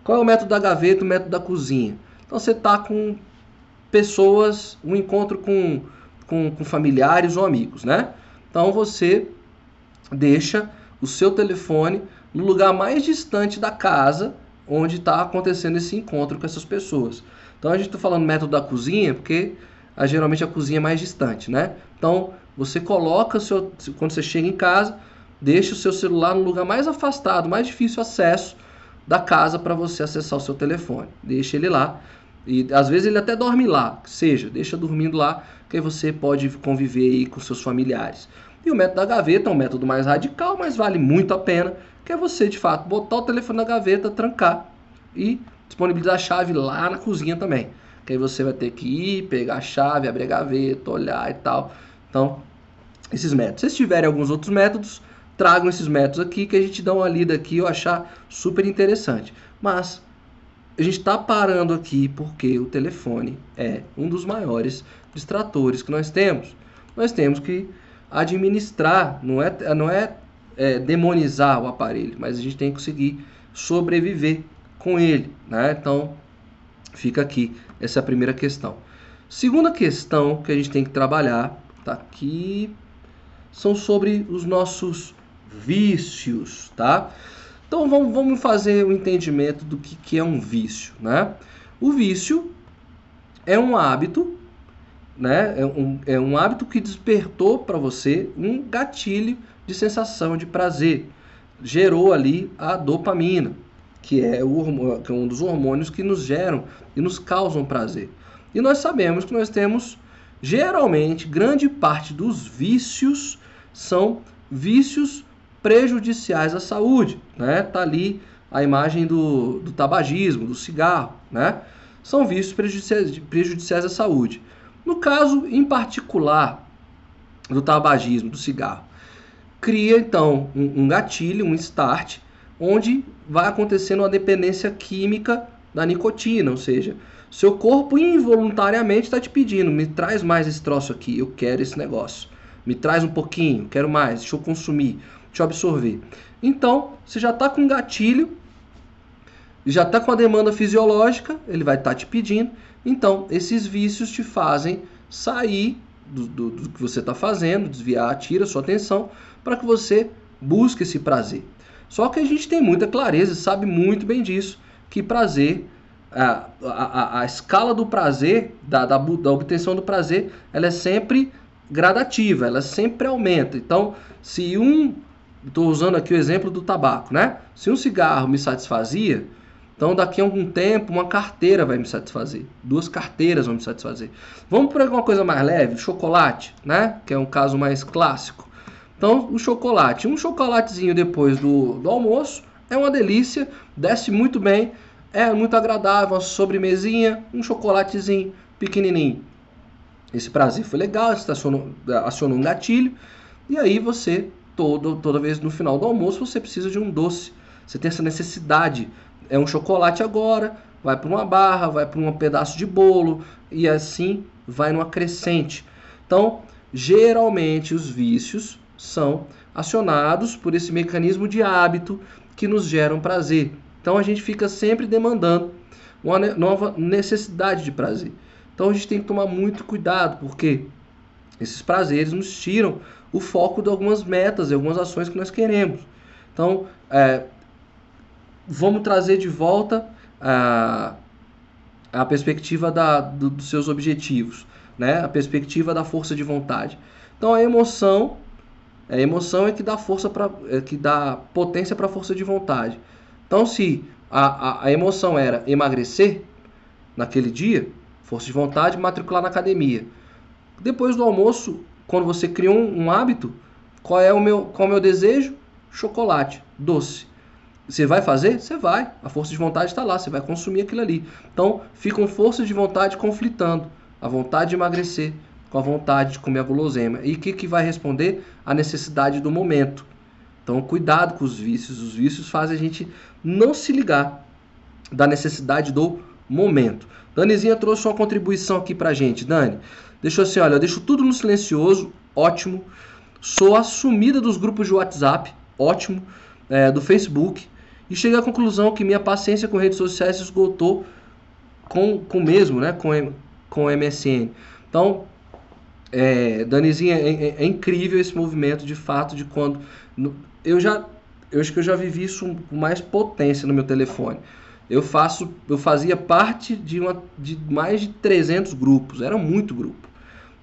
Qual é o método da gaveta e o método da cozinha? Então você está com pessoas, um encontro com, com, com familiares ou amigos, né? Então você deixa o seu telefone no lugar mais distante da casa onde está acontecendo esse encontro com essas pessoas. Então a gente está falando método da cozinha porque a, geralmente a cozinha é mais distante, né? Então você coloca seu, quando você chega em casa, deixa o seu celular no lugar mais afastado, mais difícil acesso da casa para você acessar o seu telefone. Deixa ele lá. E às vezes ele até dorme lá, seja, deixa dormindo lá, que aí você pode conviver aí com seus familiares. E o método da gaveta é um método mais radical, mas vale muito a pena, que é você de fato botar o telefone na gaveta, trancar e disponibilizar a chave lá na cozinha também. Que aí você vai ter que ir, pegar a chave, abrir a gaveta, olhar e tal. Então, esses métodos. Se tiverem alguns outros métodos, tragam esses métodos aqui que a gente dá uma lida aqui eu achar super interessante. Mas a gente está parando aqui porque o telefone é um dos maiores distratores que nós temos. Nós temos que administrar, não é, não é, é demonizar o aparelho, mas a gente tem que conseguir sobreviver com ele. Né? Então, fica aqui essa é primeira questão. Segunda questão que a gente tem que trabalhar, tá aqui, são sobre os nossos vícios, tá? Então vamos, vamos fazer o um entendimento do que, que é um vício, né? O vício é um hábito, né? É um, é um hábito que despertou para você um gatilho de sensação de prazer, gerou ali a dopamina, que é, o, que é um dos hormônios que nos geram e nos causam prazer. E nós sabemos que nós temos geralmente grande parte dos vícios são vícios prejudiciais à saúde, né? Tá ali a imagem do, do tabagismo, do cigarro, né? São vícios prejudiciais, prejudiciais à saúde. No caso em particular do tabagismo, do cigarro, cria então um, um gatilho, um start, onde vai acontecendo uma dependência química da nicotina, ou seja, seu corpo involuntariamente está te pedindo, me traz mais esse troço aqui, eu quero esse negócio. Me traz um pouquinho, quero mais, deixa eu consumir te absorver. Então, você já está com um gatilho, já está com a demanda fisiológica, ele vai estar tá te pedindo. Então, esses vícios te fazem sair do, do, do que você está fazendo, desviar, tira sua atenção, para que você busque esse prazer. Só que a gente tem muita clareza, sabe muito bem disso, que prazer, a, a, a escala do prazer, da, da, da obtenção do prazer, ela é sempre gradativa, ela sempre aumenta. Então, se um estou usando aqui o exemplo do tabaco, né? Se um cigarro me satisfazia, então daqui a algum tempo uma carteira vai me satisfazer, duas carteiras vão me satisfazer. Vamos para alguma coisa mais leve, chocolate, né? Que é um caso mais clássico. Então o chocolate, um chocolatezinho depois do, do almoço é uma delícia, desce muito bem, é muito agradável, uma sobremesinha, um chocolatezinho pequenininho. Esse prazer foi legal, acionou, acionou um gatilho, E aí você, todo, toda vez no final do almoço, você precisa de um doce. Você tem essa necessidade. É um chocolate agora, vai para uma barra, vai para um pedaço de bolo e assim vai numa crescente. Então, geralmente os vícios são acionados por esse mecanismo de hábito que nos geram prazer. Então a gente fica sempre demandando uma nova necessidade de prazer. Então a gente tem que tomar muito cuidado, porque esses prazeres nos tiram o foco de algumas metas e algumas ações que nós queremos. Então, é, vamos trazer de volta a, a perspectiva da, do, dos seus objetivos, né? a perspectiva da força de vontade. Então, a emoção, a emoção é que dá força para, é que dá potência para a força de vontade. Então, se a, a, a emoção era emagrecer naquele dia, força de vontade, matricular na academia. Depois do almoço, quando você criou um, um hábito, qual é o meu, qual é o meu desejo? Chocolate, doce. Você vai fazer? Você vai. A força de vontade está lá, você vai consumir aquilo ali. Então, ficam forças de vontade conflitando. A vontade de emagrecer com a vontade de comer a guloseima. E o que, que vai responder? A necessidade do momento. Então, cuidado com os vícios. Os vícios fazem a gente não se ligar da necessidade do momento. Danizinha trouxe uma contribuição aqui pra gente. Dani, deixou assim, olha, eu deixo tudo no silencioso, ótimo. Sou assumida dos grupos de WhatsApp, ótimo. É, do Facebook. E cheguei à conclusão que minha paciência com redes sociais esgotou com, com mesmo, né? Com, com MSN. Então, é, Danizinha, é, é, é, incrível esse movimento de fato de quando eu já eu acho que eu já vivi isso com mais potência no meu telefone. Eu faço, eu fazia parte de, uma, de mais de 300 grupos, era muito grupo.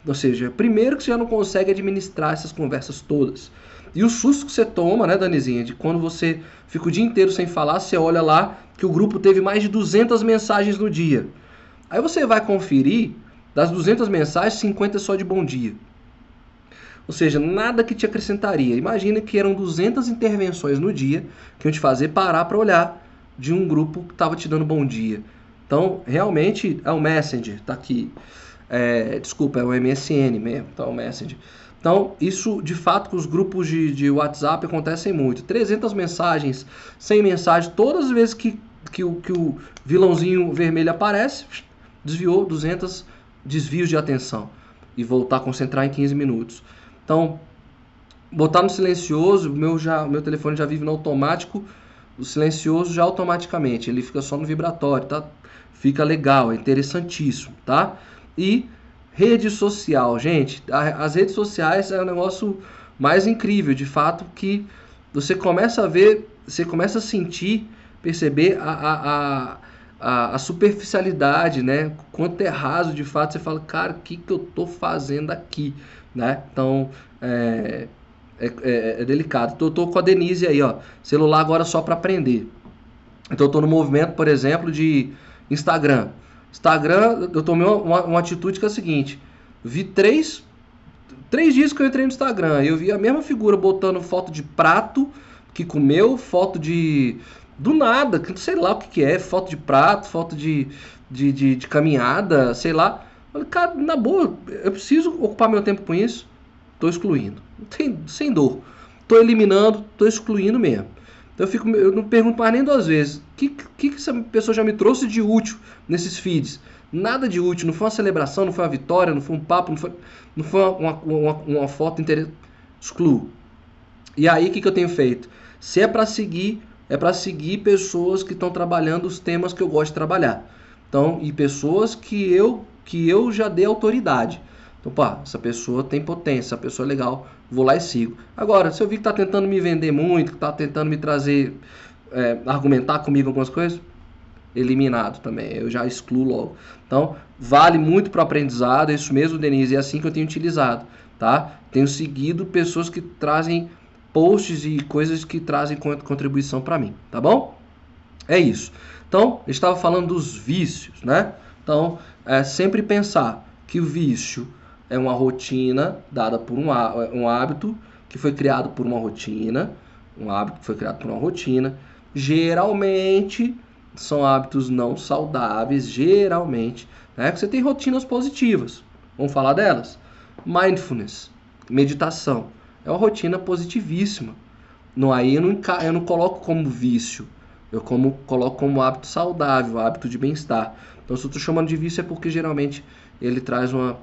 Ou seja, primeiro que você já não consegue administrar essas conversas todas. E o susto que você toma, né, Danizinha, de quando você fica o dia inteiro sem falar, você olha lá que o grupo teve mais de 200 mensagens no dia. Aí você vai conferir, das 200 mensagens, 50 só de bom dia. Ou seja, nada que te acrescentaria. Imagina que eram 200 intervenções no dia que iam te fazer parar para olhar de um grupo que estava te dando bom dia. Então, realmente, é o Messenger, tá aqui. É, desculpa, é o MSN mesmo, tá o Messenger. Então, isso de fato com os grupos de, de WhatsApp acontecem muito. 300 mensagens, 100 mensagens, todas as vezes que, que, o, que o vilãozinho vermelho aparece, desviou 200 desvios de atenção e voltar a concentrar em 15 minutos. Então, botar no silencioso, meu, já, meu telefone já vive no automático, o silencioso já automaticamente, ele fica só no vibratório, tá? Fica legal, é interessantíssimo, tá? E rede social, gente, as redes sociais é o negócio mais incrível, de fato, que você começa a ver, você começa a sentir, perceber a, a, a, a superficialidade, né? Quanto é raso, de fato, você fala, cara, o que, que eu tô fazendo aqui? né? Então, é, é, é, é delicado. Eu tô com a Denise aí, ó. Celular agora só para aprender. Então, eu tô no movimento, por exemplo, de Instagram. Instagram, eu tomei uma, uma atitude que é a seguinte. Vi três, três dias que eu entrei no Instagram. Eu vi a mesma figura botando foto de prato que comeu, foto de... Do nada, sei lá o que, que é. Foto de prato, foto de, de, de, de caminhada, sei lá. Falei, cara, na boa, eu preciso ocupar meu tempo com isso. Tô excluindo. Sem, dor. Tô eliminando, tô excluindo mesmo. Então eu, fico, eu não pergunto mais nem duas vezes. O que, que, que essa pessoa já me trouxe de útil nesses feeds? Nada de útil. Não foi uma celebração, não foi uma vitória, não foi um papo, não foi, não foi uma, uma, uma foto interessante. Excluo. E aí o que, que eu tenho feito? Se é para seguir, é para seguir pessoas que estão trabalhando os temas que eu gosto de trabalhar. Então, e pessoas que eu que eu já dei autoridade. Então, pá, essa pessoa tem potência, essa pessoa é legal, vou lá e sigo. Agora, se eu vi que está tentando me vender muito, que está tentando me trazer, é, argumentar comigo algumas coisas, eliminado também, eu já excluo logo. Então, vale muito para aprendizado, é isso mesmo, Denise, é assim que eu tenho utilizado, tá? Tenho seguido pessoas que trazem posts e coisas que trazem contribuição para mim, tá bom? É isso. Então, eu estava falando dos vícios, né? Então, é sempre pensar que o vício é uma rotina dada por um, um hábito que foi criado por uma rotina, um hábito que foi criado por uma rotina. Geralmente são hábitos não saudáveis, geralmente. Né? Você tem rotinas positivas. Vamos falar delas? Mindfulness, meditação. É uma rotina positivíssima. No aí eu não, eu não coloco como vício, eu como, coloco como hábito saudável, hábito de bem-estar. Então, se eu estou chamando de vício é porque geralmente ele traz uma,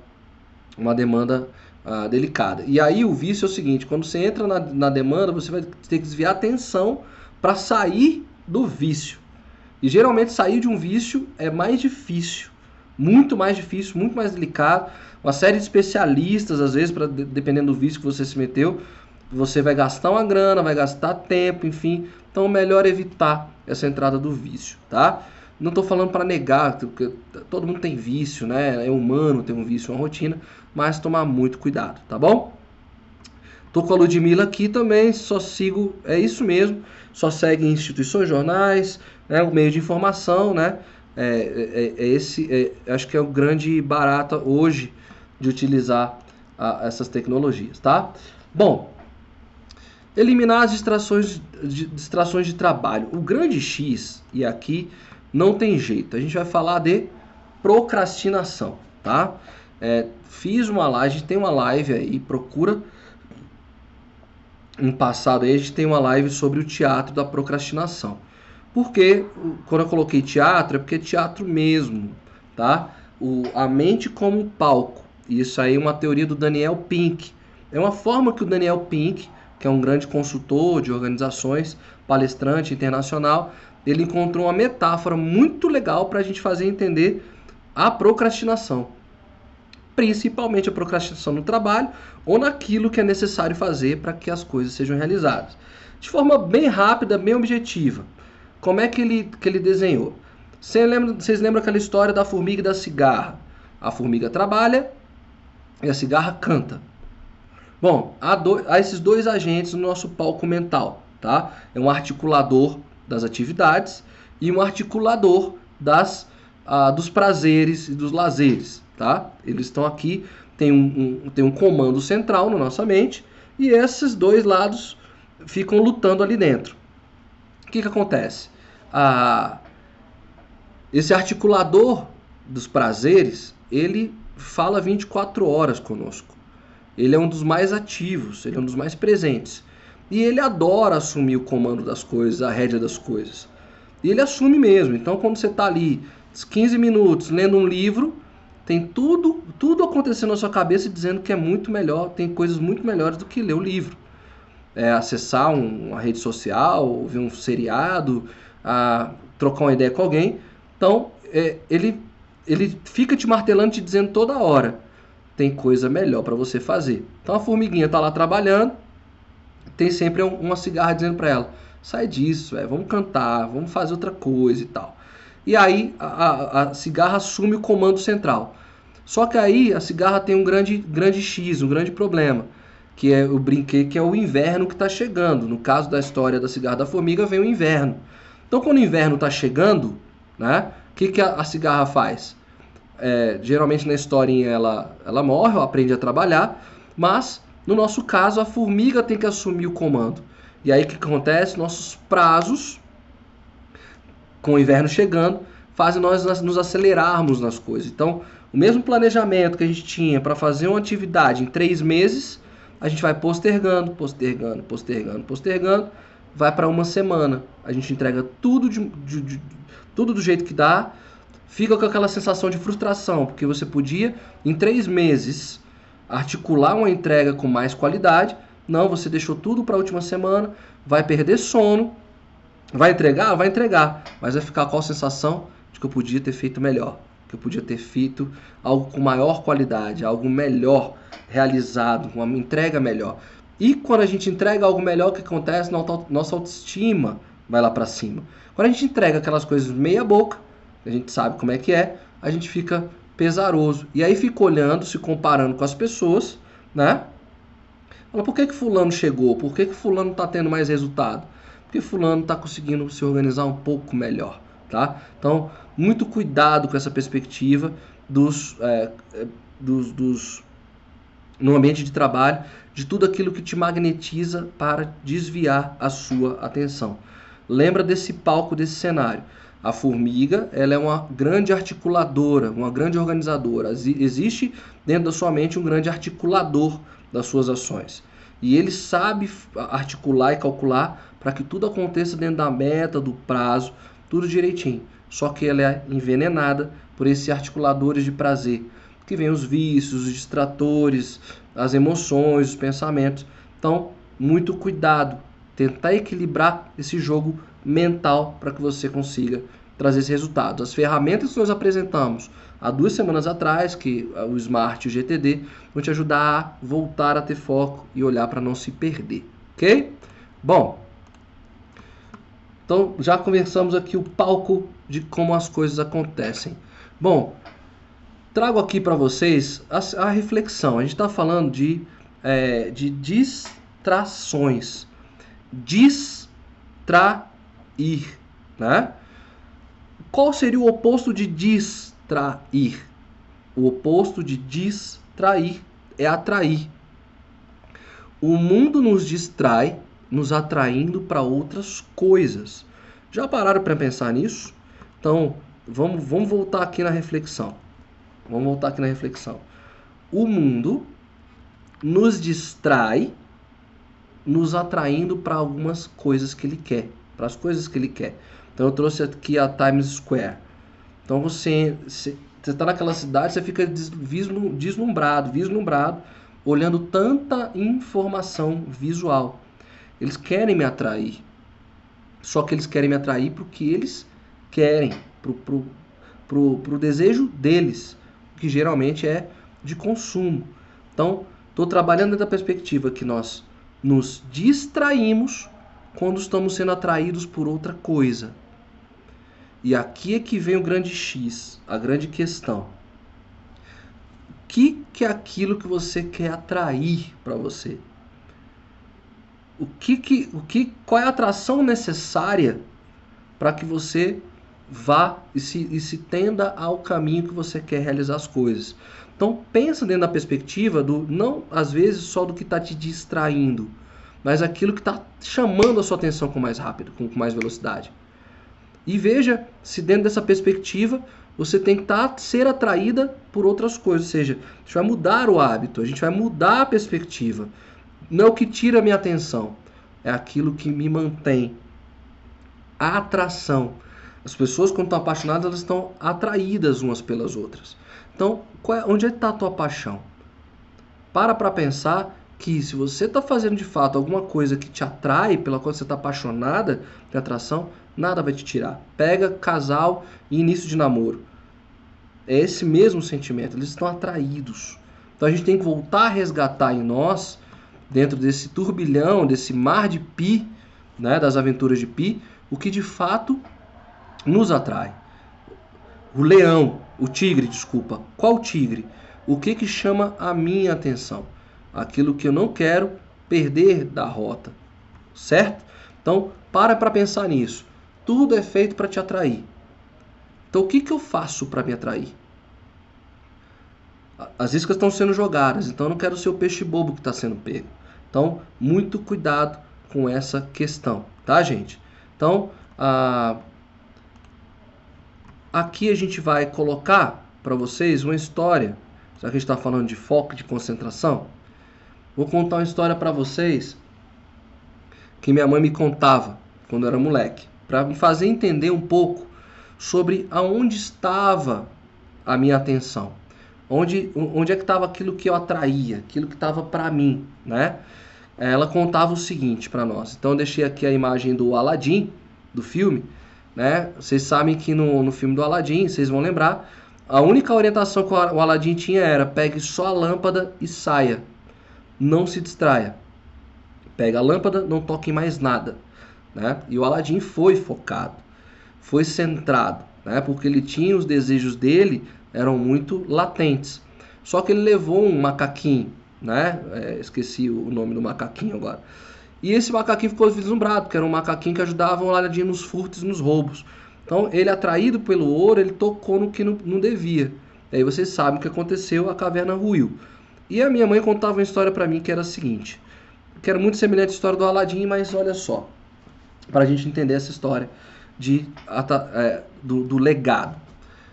uma demanda uh, delicada. E aí o vício é o seguinte: quando você entra na, na demanda, você vai ter que desviar a atenção para sair do vício. E geralmente sair de um vício é mais difícil, muito mais difícil, muito mais delicado. Uma série de especialistas, às vezes, pra, dependendo do vício que você se meteu, você vai gastar uma grana, vai gastar tempo, enfim. Então, melhor evitar essa entrada do vício, tá? Não estou falando para negar, porque todo mundo tem vício, né? É humano ter um vício, uma rotina, mas tomar muito cuidado, tá bom? Tô com a Ludmilla aqui também, só sigo, é isso mesmo, só segue instituições, jornais, né, o meio de informação, né? É, é, é esse, é, acho que é o grande barato hoje de utilizar a, essas tecnologias, tá? Bom, eliminar as distrações de, distrações de trabalho. O grande X, e aqui não tem jeito, a gente vai falar de procrastinação, tá? É, fiz uma live, tem uma live aí, procura um passado aí, a gente tem uma live sobre o teatro da procrastinação. Porque quando eu coloquei teatro, é porque é teatro mesmo, tá? O, a mente como um palco. Isso aí é uma teoria do Daniel Pink. É uma forma que o Daniel Pink, que é um grande consultor de organizações, palestrante internacional, ele encontrou uma metáfora muito legal para a gente fazer entender a procrastinação. Principalmente a procrastinação no trabalho ou naquilo que é necessário fazer para que as coisas sejam realizadas. De forma bem rápida, bem objetiva. Como é que ele, que ele desenhou? Vocês lembram, vocês lembram aquela história da formiga e da cigarra? A formiga trabalha e a cigarra canta. Bom, há, do, há esses dois agentes no nosso palco mental, tá? É um articulador das atividades e um articulador das, ah, dos prazeres e dos lazeres, tá? Eles estão aqui, tem um, um, tem um comando central na nossa mente e esses dois lados ficam lutando ali dentro. O que, que acontece? a, esse articulador dos prazeres, ele fala 24 horas conosco. Ele é um dos mais ativos, ele é um dos mais presentes. E ele adora assumir o comando das coisas, a rédea das coisas. E ele assume mesmo. Então, quando você está ali 15 minutos lendo um livro, tem tudo, tudo acontecendo na sua cabeça dizendo que é muito melhor, tem coisas muito melhores do que ler o livro. É, acessar um, uma rede social, ver um seriado, a trocar uma ideia com alguém. Então, é, ele, ele fica te martelando, te dizendo toda hora: tem coisa melhor para você fazer. Então, a formiguinha está lá trabalhando, tem sempre uma cigarra dizendo para ela: sai disso, é, vamos cantar, vamos fazer outra coisa e tal. E aí a, a, a, cigarra assume o comando central. Só que aí a cigarra tem um grande, grande X, um grande problema, que é o brinquedo, que é o inverno que está chegando. No caso da história da cigarra da formiga, vem o inverno. Então, quando o inverno está chegando, né, o que, que a, a cigarra faz? É, geralmente na historinha ela, ela morre ou aprende a trabalhar, mas no nosso caso a formiga tem que assumir o comando. E aí o que acontece? Nossos prazos, com o inverno chegando, fazem nós nos acelerarmos nas coisas. Então, o mesmo planejamento que a gente tinha para fazer uma atividade em três meses, a gente vai postergando, postergando, postergando, postergando, vai para uma semana. A gente entrega tudo, de, de, de, tudo do jeito que dá, fica com aquela sensação de frustração, porque você podia, em três meses, articular uma entrega com mais qualidade. Não, você deixou tudo para a última semana, vai perder sono, vai entregar? Vai entregar, mas vai ficar com a sensação de que eu podia ter feito melhor, que eu podia ter feito algo com maior qualidade, algo melhor realizado, uma entrega melhor. E quando a gente entrega algo melhor, o que acontece? Nossa autoestima vai lá para cima. Quando a gente entrega aquelas coisas meia boca, a gente sabe como é que é, a gente fica pesaroso. E aí fica olhando, se comparando com as pessoas, né? Fala, por que, que fulano chegou? Por que, que fulano está tendo mais resultado? Porque fulano está conseguindo se organizar um pouco melhor, tá? Então, muito cuidado com essa perspectiva dos, é, é dos, dos no ambiente de trabalho, de tudo aquilo que te magnetiza para desviar a sua atenção. Lembra desse palco, desse cenário. A formiga ela é uma grande articuladora, uma grande organizadora. Existe dentro da sua mente um grande articulador das suas ações. E ele sabe articular e calcular para que tudo aconteça dentro da meta, do prazo, tudo direitinho. Só que ela é envenenada por esses articuladores de prazer, que vem os vícios, os distratores, as emoções, os pensamentos. Então, muito cuidado, tentar equilibrar esse jogo mental para que você consiga trazer esse resultado. As ferramentas que nós apresentamos há duas semanas atrás, que é o Smart e o GTD, vão te ajudar a voltar a ter foco e olhar para não se perder, ok? Bom, então já conversamos aqui o palco de como as coisas acontecem. Bom, trago aqui para vocês a, a, reflexão. A gente está falando de, é, de distrações. Distrair, né? Qual seria o oposto de distrair? O oposto de distrair é atrair. O mundo nos distrai, nos atraindo para outras coisas. Já pararam para pensar nisso? Então, vamos, vamos voltar aqui na reflexão. Vamos voltar aqui na reflexão. O mundo nos distrai, nos atraindo para algumas coisas que ele quer, para as coisas que ele quer. Então eu trouxe aqui a Times Square. Então você está naquela cidade, você fica deslumbrado, vislumbrado, olhando tanta informação visual. Eles querem me atrair. Só que eles querem me atrair porque eles querem, pro, pro, pro, pro desejo deles, que geralmente é de consumo. Então, estou trabalhando da perspectiva que nós nos distraímos quando estamos sendo atraídos por outra coisa. E aqui é que vem o grande X, a grande questão. O que, que é aquilo que você quer atrair para você? O que, que, o que, qual é a atração necessária para que você vá e se, e se tenda ao caminho que você quer realizar as coisas. Então pensa dentro da perspectiva do não às vezes só do que está te distraindo, mas aquilo que está chamando a sua atenção com mais rápido, com, mais velocidade. E veja se dentro dessa perspectiva você tem que tá, ser atraída por outras coisas, ou seja, a gente vai mudar o hábito, a gente vai mudar a perspectiva. Não é o que tira a minha atenção, é aquilo que me mantém. A atração. As pessoas, quando estão apaixonadas, elas estão atraídas umas pelas outras. Então, é, onde é está a tua paixão? Para para pensar que se você está fazendo de fato alguma coisa que te atrai, pela qual você está apaixonada, de atração, nada vai te tirar. Pega casal e início de namoro. É esse mesmo sentimento, eles estão atraídos. Então a gente tem que voltar a resgatar em nós, dentro desse turbilhão, desse mar de pi, né, das aventuras de pi, o que de fato nos atrai. O leão, o tigre, desculpa. Qual tigre? O que que chama a minha atenção? Aquilo que eu não quero perder da rota, certo? Então, para para pensar nisso. Tudo é feito para te atrair. Então, o que que eu faço para me atrair? As iscas estão sendo jogadas, então eu não quero ser o peixe bobo que está sendo pego. Então, muito cuidado com essa questão, tá, gente? Então, a Aqui a gente vai colocar para vocês uma história, já que a gente está falando de foco, de concentração. Vou contar uma história para vocês que minha mãe me contava quando eu era moleque, para me fazer entender um pouco sobre aonde estava a minha atenção, onde, onde é que estava aquilo que eu atraía, aquilo que estava para mim, né? Ela contava o seguinte para nós. Então eu deixei aqui a imagem do Aladdin, do filme, né? Vocês sabem que no, no filme do Aladdin, vocês vão lembrar, a única orientação que o Aladdin tinha era pegue só a lâmpada e saia. Não se distraia. Pega a lâmpada, não toque mais nada. Né? E o Aladdin foi focado, foi centrado, né? porque ele tinha os desejos dele, eram muito latentes. Só que ele levou um macaquinho, né? É, esqueci o nome do macaquinho agora. E esse macaquinho ficou vislumbrado, porque era um macaquinho que ajudava o Aladdin nos furtos e nos roubos. Então, ele atraído pelo ouro, ele tocou no que não, não devia. E aí vocês sabem o que aconteceu, a caverna ruiu. E a minha mãe contava uma história para mim que era a seguinte, que era muito semelhante à história do Aladdin, mas olha só, para a gente entender essa história de, é, do, do legado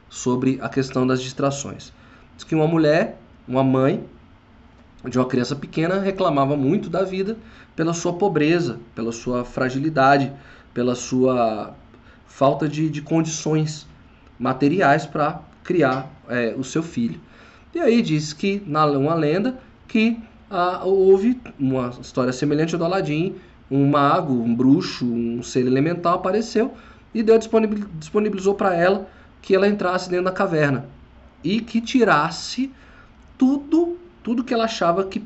sobre a questão das distrações. Diz que uma mulher, uma mãe, de uma criança pequena reclamava muito da vida pela sua pobreza, pela sua fragilidade, pela sua falta de, de condições materiais para criar é, o seu filho. E aí diz que, na uma lenda, que ah, houve uma história semelhante ao do Aladim, um mago, um bruxo, um ser elemental apareceu e Deus disponibilizou para ela que ela entrasse dentro da caverna e que tirasse tudo, tudo que ela achava que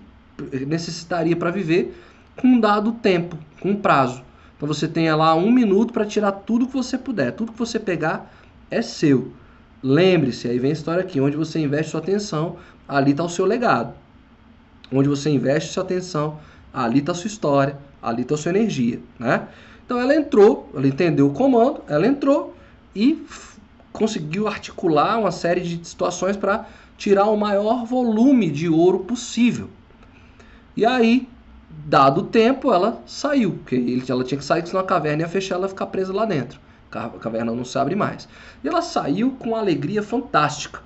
necessitaria para viver com um dado tempo, com um prazo. Então você tem lá um minuto para tirar tudo que você puder, tudo que você pegar é seu. Lembre-se, aí vem a história aqui, onde você investe sua atenção, ali está o seu legado. Onde você investe sua atenção, ali está a sua história, ali está a sua energia, né? Então ela entrou, ela entendeu o comando, ela entrou e conseguiu articular uma série de situações para tirar o maior volume de ouro possível. E aí, dado o tempo, ela saiu, porque ela tinha que sair, senão a caverna ia fechar, ela ia ficar presa lá dentro. A caverna não se abre mais. E ela saiu com uma alegria fantástica,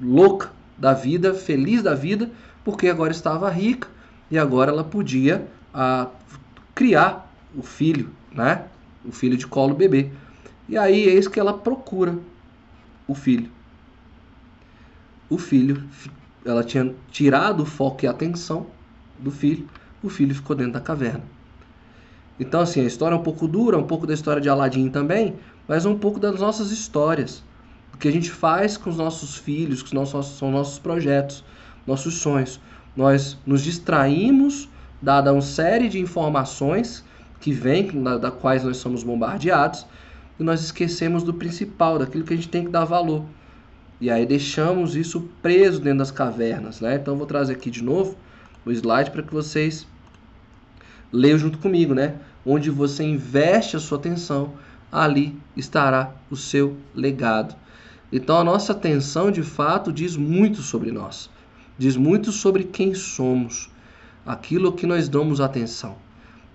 louca da vida, feliz da vida, porque agora estava rica e agora ela podia a, criar o filho, né? O filho de colo bebê. E aí eis que ela procura o filho. O filho, ela tinha tirado o foco e a atenção do filho, o filho ficou dentro da caverna. Então, assim, a história é um pouco dura, um pouco da história de Aladim também, mas um pouco das nossas histórias. O que a gente faz com os nossos filhos, que são nossos projetos, nossos sonhos. Nós nos distraímos, dada uma série de informações que vêm, da, da quais nós somos bombardeados, e nós esquecemos do principal, daquilo que a gente tem que dar valor. E aí deixamos isso preso dentro das cavernas, né? Então vou trazer aqui de novo o slide para que vocês leiam junto comigo, né? Onde você investe a sua atenção, ali estará o seu legado. Então a nossa atenção, de fato, diz muito sobre nós. Diz muito sobre quem somos, aquilo que nós damos atenção.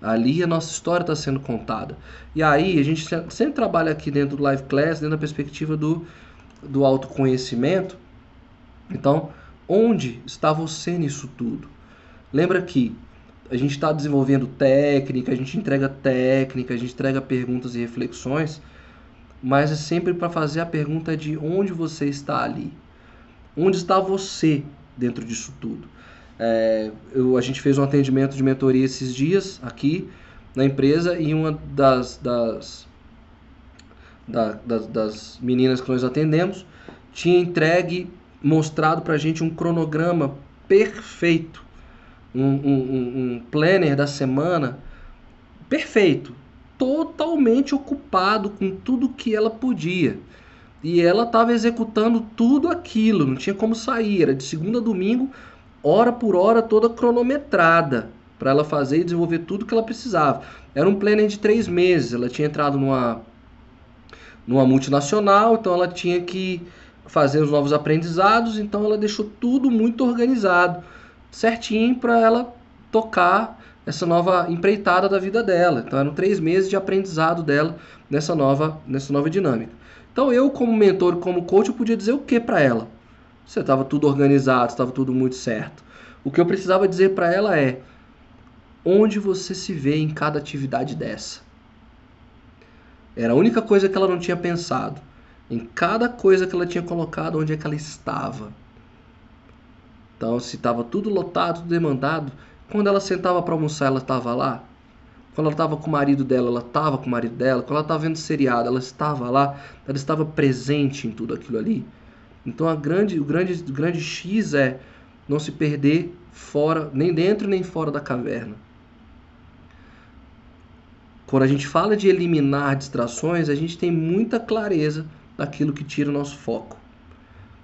Ali a nossa história está sendo contada. E aí a gente sempre trabalha aqui dentro do Live Class, dentro da perspectiva do, do autoconhecimento. Então, onde está você nisso tudo? Lembra que a gente está desenvolvendo técnica, a gente entrega técnica, a gente entrega perguntas e reflexões, mas é sempre para fazer a pergunta de onde você está ali. Onde está você dentro disso tudo? É, eu, a gente fez um atendimento de mentoria esses dias aqui na empresa e uma das, das, da, das, das meninas que nós atendemos tinha entregue, mostrado para a gente um cronograma perfeito, um, um, um planner da semana perfeito, totalmente ocupado com tudo que ela podia. E ela estava executando tudo aquilo, não tinha como sair, era de segunda a domingo hora por hora, toda cronometrada, para ela fazer e desenvolver tudo que ela precisava. Era um planner de três meses, ela tinha entrado numa, numa multinacional, então ela tinha que fazer os novos aprendizados, então ela deixou tudo muito organizado, certinho para ela tocar essa nova empreitada da vida dela. Então eram três meses de aprendizado dela nessa nova, nessa nova dinâmica. Então eu, como mentor, como coach, eu podia dizer o que para ela? Você estava tudo organizado, estava tudo muito certo. O que eu precisava dizer para ela é: onde você se vê em cada atividade dessa? Era a única coisa que ela não tinha pensado. Em cada coisa que ela tinha colocado, onde é que ela estava. Então, se estava tudo lotado, tudo demandado, quando ela sentava para almoçar, ela estava lá. Quando ela estava com o marido dela, ela estava com o marido dela. Quando ela estava vendo seriado, ela estava lá. Ela estava presente em tudo aquilo ali. Então a grande, o, grande, o grande X é não se perder fora, nem dentro nem fora da caverna. Quando a gente fala de eliminar distrações, a gente tem muita clareza daquilo que tira o nosso foco.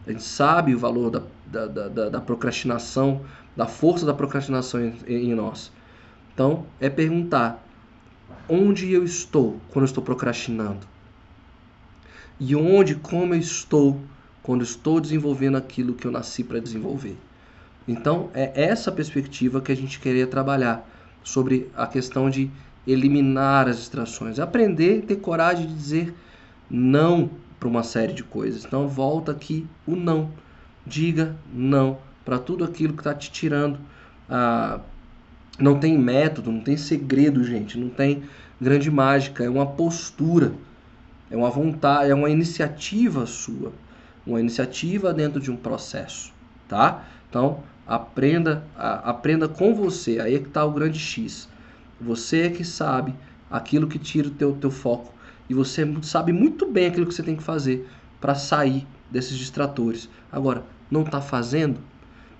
A gente sabe o valor da, da, da, da procrastinação, da força da procrastinação em, em nós. Então, é perguntar: onde eu estou quando eu estou procrastinando? E onde, como eu estou quando estou desenvolvendo aquilo que eu nasci para desenvolver. Então, é essa perspectiva que a gente queria trabalhar sobre a questão de eliminar as distrações, aprender ter coragem de dizer não para uma série de coisas. Então, volta aqui o não. Diga não para tudo aquilo que está te tirando. Ah, não tem método, não tem segredo, gente, não tem grande mágica, é uma postura, é uma vontade, é uma iniciativa sua, uma iniciativa dentro de um processo, tá? Então aprenda, a, aprenda com você. Aí é que está o grande X. Você é que sabe aquilo que tira o teu, teu foco e você sabe muito bem aquilo que você tem que fazer para sair desses distratores. Agora, não está fazendo?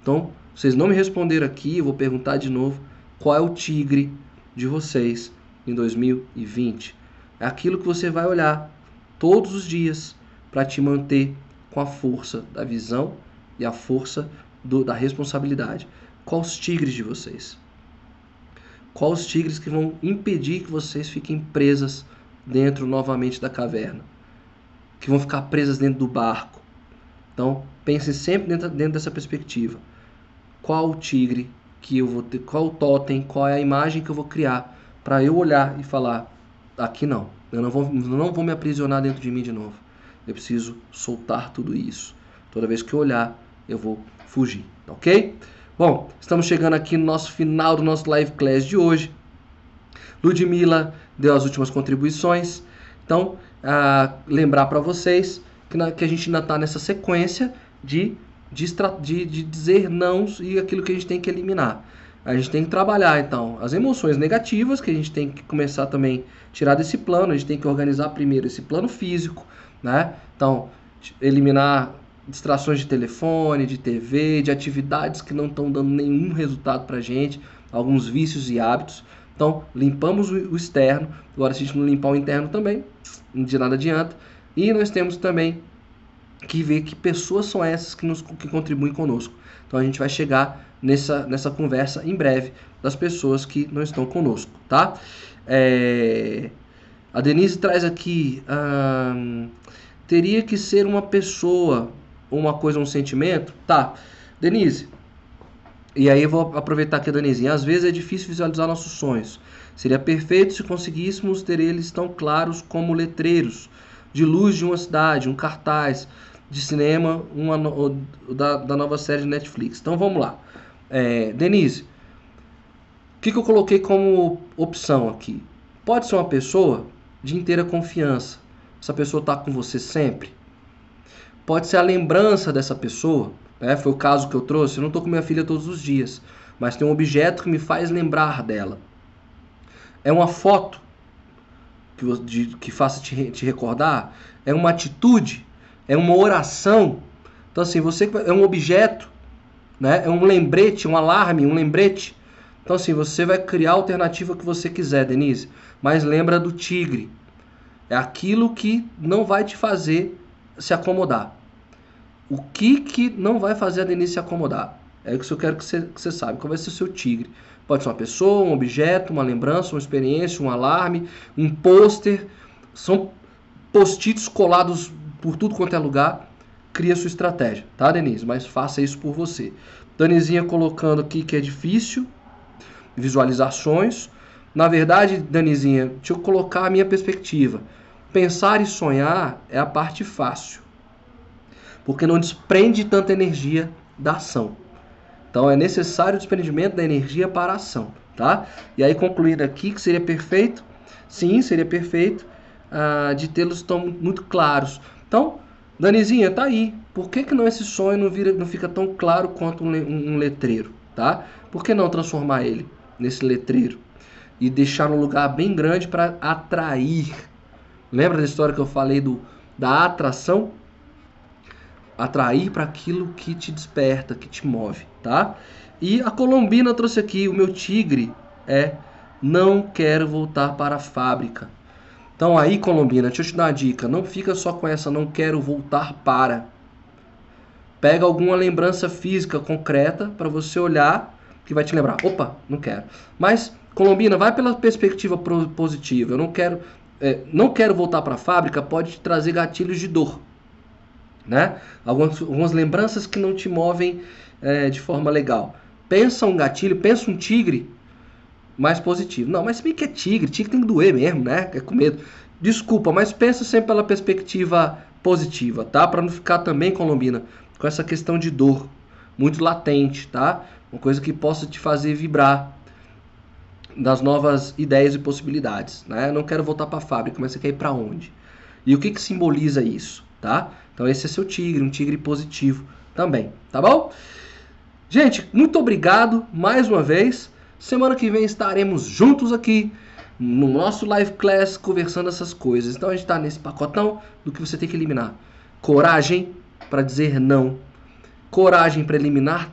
Então, vocês não me responderam aqui, eu vou perguntar de novo. Qual é o tigre de vocês em 2020? É aquilo que você vai olhar todos os dias para te manter com a força da visão e a força do, da responsabilidade. Quais os tigres de vocês? Quais os tigres que vão impedir que vocês fiquem presas dentro novamente da caverna? Que vão ficar presas dentro do barco? Então, pense sempre dentro, dentro dessa perspectiva. Qual o tigre que eu vou ter, qual o totem, qual é a imagem que eu vou criar para eu olhar e falar: aqui não, eu não vou, não vou me aprisionar dentro de mim de novo. Eu preciso soltar tudo isso. Toda vez que eu olhar, eu vou fugir, ok? Bom, estamos chegando aqui no nosso final do nosso live class de hoje. Ludmilla deu as últimas contribuições. Então, ah, lembrar para vocês que, na, que a gente ainda está nessa sequência de, de, de, de dizer não e aquilo que a gente tem que eliminar. A gente tem que trabalhar, então, as emoções negativas, que a gente tem que começar também tirar desse plano. A gente tem que organizar primeiro esse plano físico, né? Então, eliminar distrações de telefone, de TV, de atividades que não estão dando nenhum resultado para gente, alguns vícios e hábitos. Então, limpamos o externo. Agora, se a gente não limpar o interno também, de nada adianta. E nós temos também que ver que pessoas são essas que, nos, que contribuem conosco. Então, a gente vai chegar nessa, nessa conversa em breve das pessoas que não estão conosco, tá? É... A Denise traz aqui. Hum, teria que ser uma pessoa uma coisa, um sentimento? Tá. Denise, e aí eu vou aproveitar aqui a. Às vezes é difícil visualizar nossos sonhos. Seria perfeito se conseguíssemos ter eles tão claros como letreiros de luz de uma cidade, um cartaz de cinema, uma da, da nova série de Netflix. Então vamos lá. É, Denise, o que, que eu coloquei como opção aqui? Pode ser uma pessoa de inteira confiança. Essa pessoa está com você sempre pode ser a lembrança dessa pessoa. Né? Foi o caso que eu trouxe. Eu não estou com minha filha todos os dias, mas tem um objeto que me faz lembrar dela. É uma foto que, de, que faça te, te recordar. É uma atitude. É uma oração. Então, assim, você é um objeto, né? é um lembrete, um alarme, um lembrete. Então, assim, você vai criar a alternativa que você quiser, Denise. Mas lembra do tigre. É aquilo que não vai te fazer se acomodar. O que que não vai fazer a Denise se acomodar? É isso que eu quero que você, que você saiba. Qual vai ser o seu tigre? Pode ser uma pessoa, um objeto, uma lembrança, uma experiência, um alarme, um pôster. São post-its colados por tudo quanto é lugar. Cria sua estratégia, tá, Denise? Mas faça isso por você. Danizinha colocando aqui que é difícil. Visualizações. Na verdade, Danizinha, deixa eu colocar a minha perspectiva. Pensar e sonhar é a parte fácil, porque não desprende tanta energia da ação. Então é necessário o desprendimento da energia para a ação, tá? E aí concluindo aqui que seria perfeito, sim, seria perfeito uh, de tê-los tão muito claros. Então, Danizinha, tá aí. Por que, que não esse sonho não, vira, não fica tão claro quanto um, um, letreiro, tá? Por que não transformar ele nesse letreiro e deixar um lugar bem grande para atrair Lembra da história que eu falei do, da atração? Atrair para aquilo que te desperta, que te move, tá? E a Colombina trouxe aqui, o meu tigre é não quero voltar para a fábrica. Então aí, Colombina, deixa eu te dar uma dica, não fica só com essa não quero voltar para. Pega alguma lembrança física concreta para você olhar que vai te lembrar. Opa, não quero. Mas Colombina, vai pela perspectiva positiva. Eu não quero é, não quero voltar para a fábrica pode te trazer gatilhos de dor. Né? Algumas, algumas lembranças que não te movem é, de forma legal. Pensa um gatilho, pensa um tigre mais positivo. Não, mas bem que é tigre, tigre tem que doer mesmo, né? É com medo. Desculpa, mas pensa sempre pela perspectiva positiva, tá? Para não ficar também, Colombina, com essa questão de dor. muito latente, tá? Uma coisa que possa te fazer vibrar das novas ideias e possibilidades, né? Não quero voltar para a fábrica, mas você quer ir para onde? E o que que simboliza isso, tá? Então esse é seu tigre, um tigre positivo também, tá bom? Gente, muito obrigado mais uma vez. Semana que vem estaremos juntos aqui no nosso live class conversando essas coisas. Então a gente está nesse pacotão do que você tem que eliminar. Coragem para dizer não. Coragem para eliminar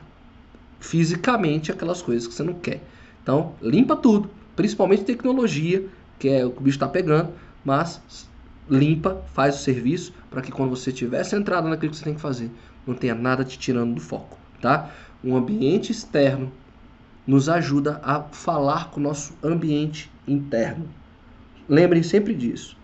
fisicamente aquelas coisas que você não quer. Então, limpa tudo, principalmente tecnologia, que é o que o bicho está pegando, mas limpa, faz o serviço para que quando você tiver centrado naquilo que você tem que fazer, não tenha nada te tirando do foco, tá? Um ambiente externo nos ajuda a falar com o nosso ambiente interno. Lembrem sempre disso.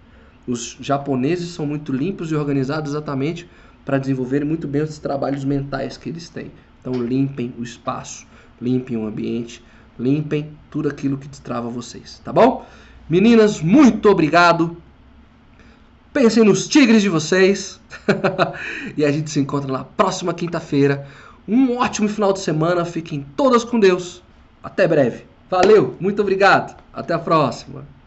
Os japoneses são muito limpos e organizados exatamente para desenvolverem muito bem os trabalhos mentais que eles têm. Então limpem o espaço, limpem o ambiente, limpem tudo aquilo que destrava vocês, tá bom? Meninas, muito obrigado. Pensem nos tigres de vocês. e a gente se encontra na próxima quinta-feira. Um ótimo final de semana. Fiquem todas com Deus. Até breve. Valeu, muito obrigado. Até a próxima.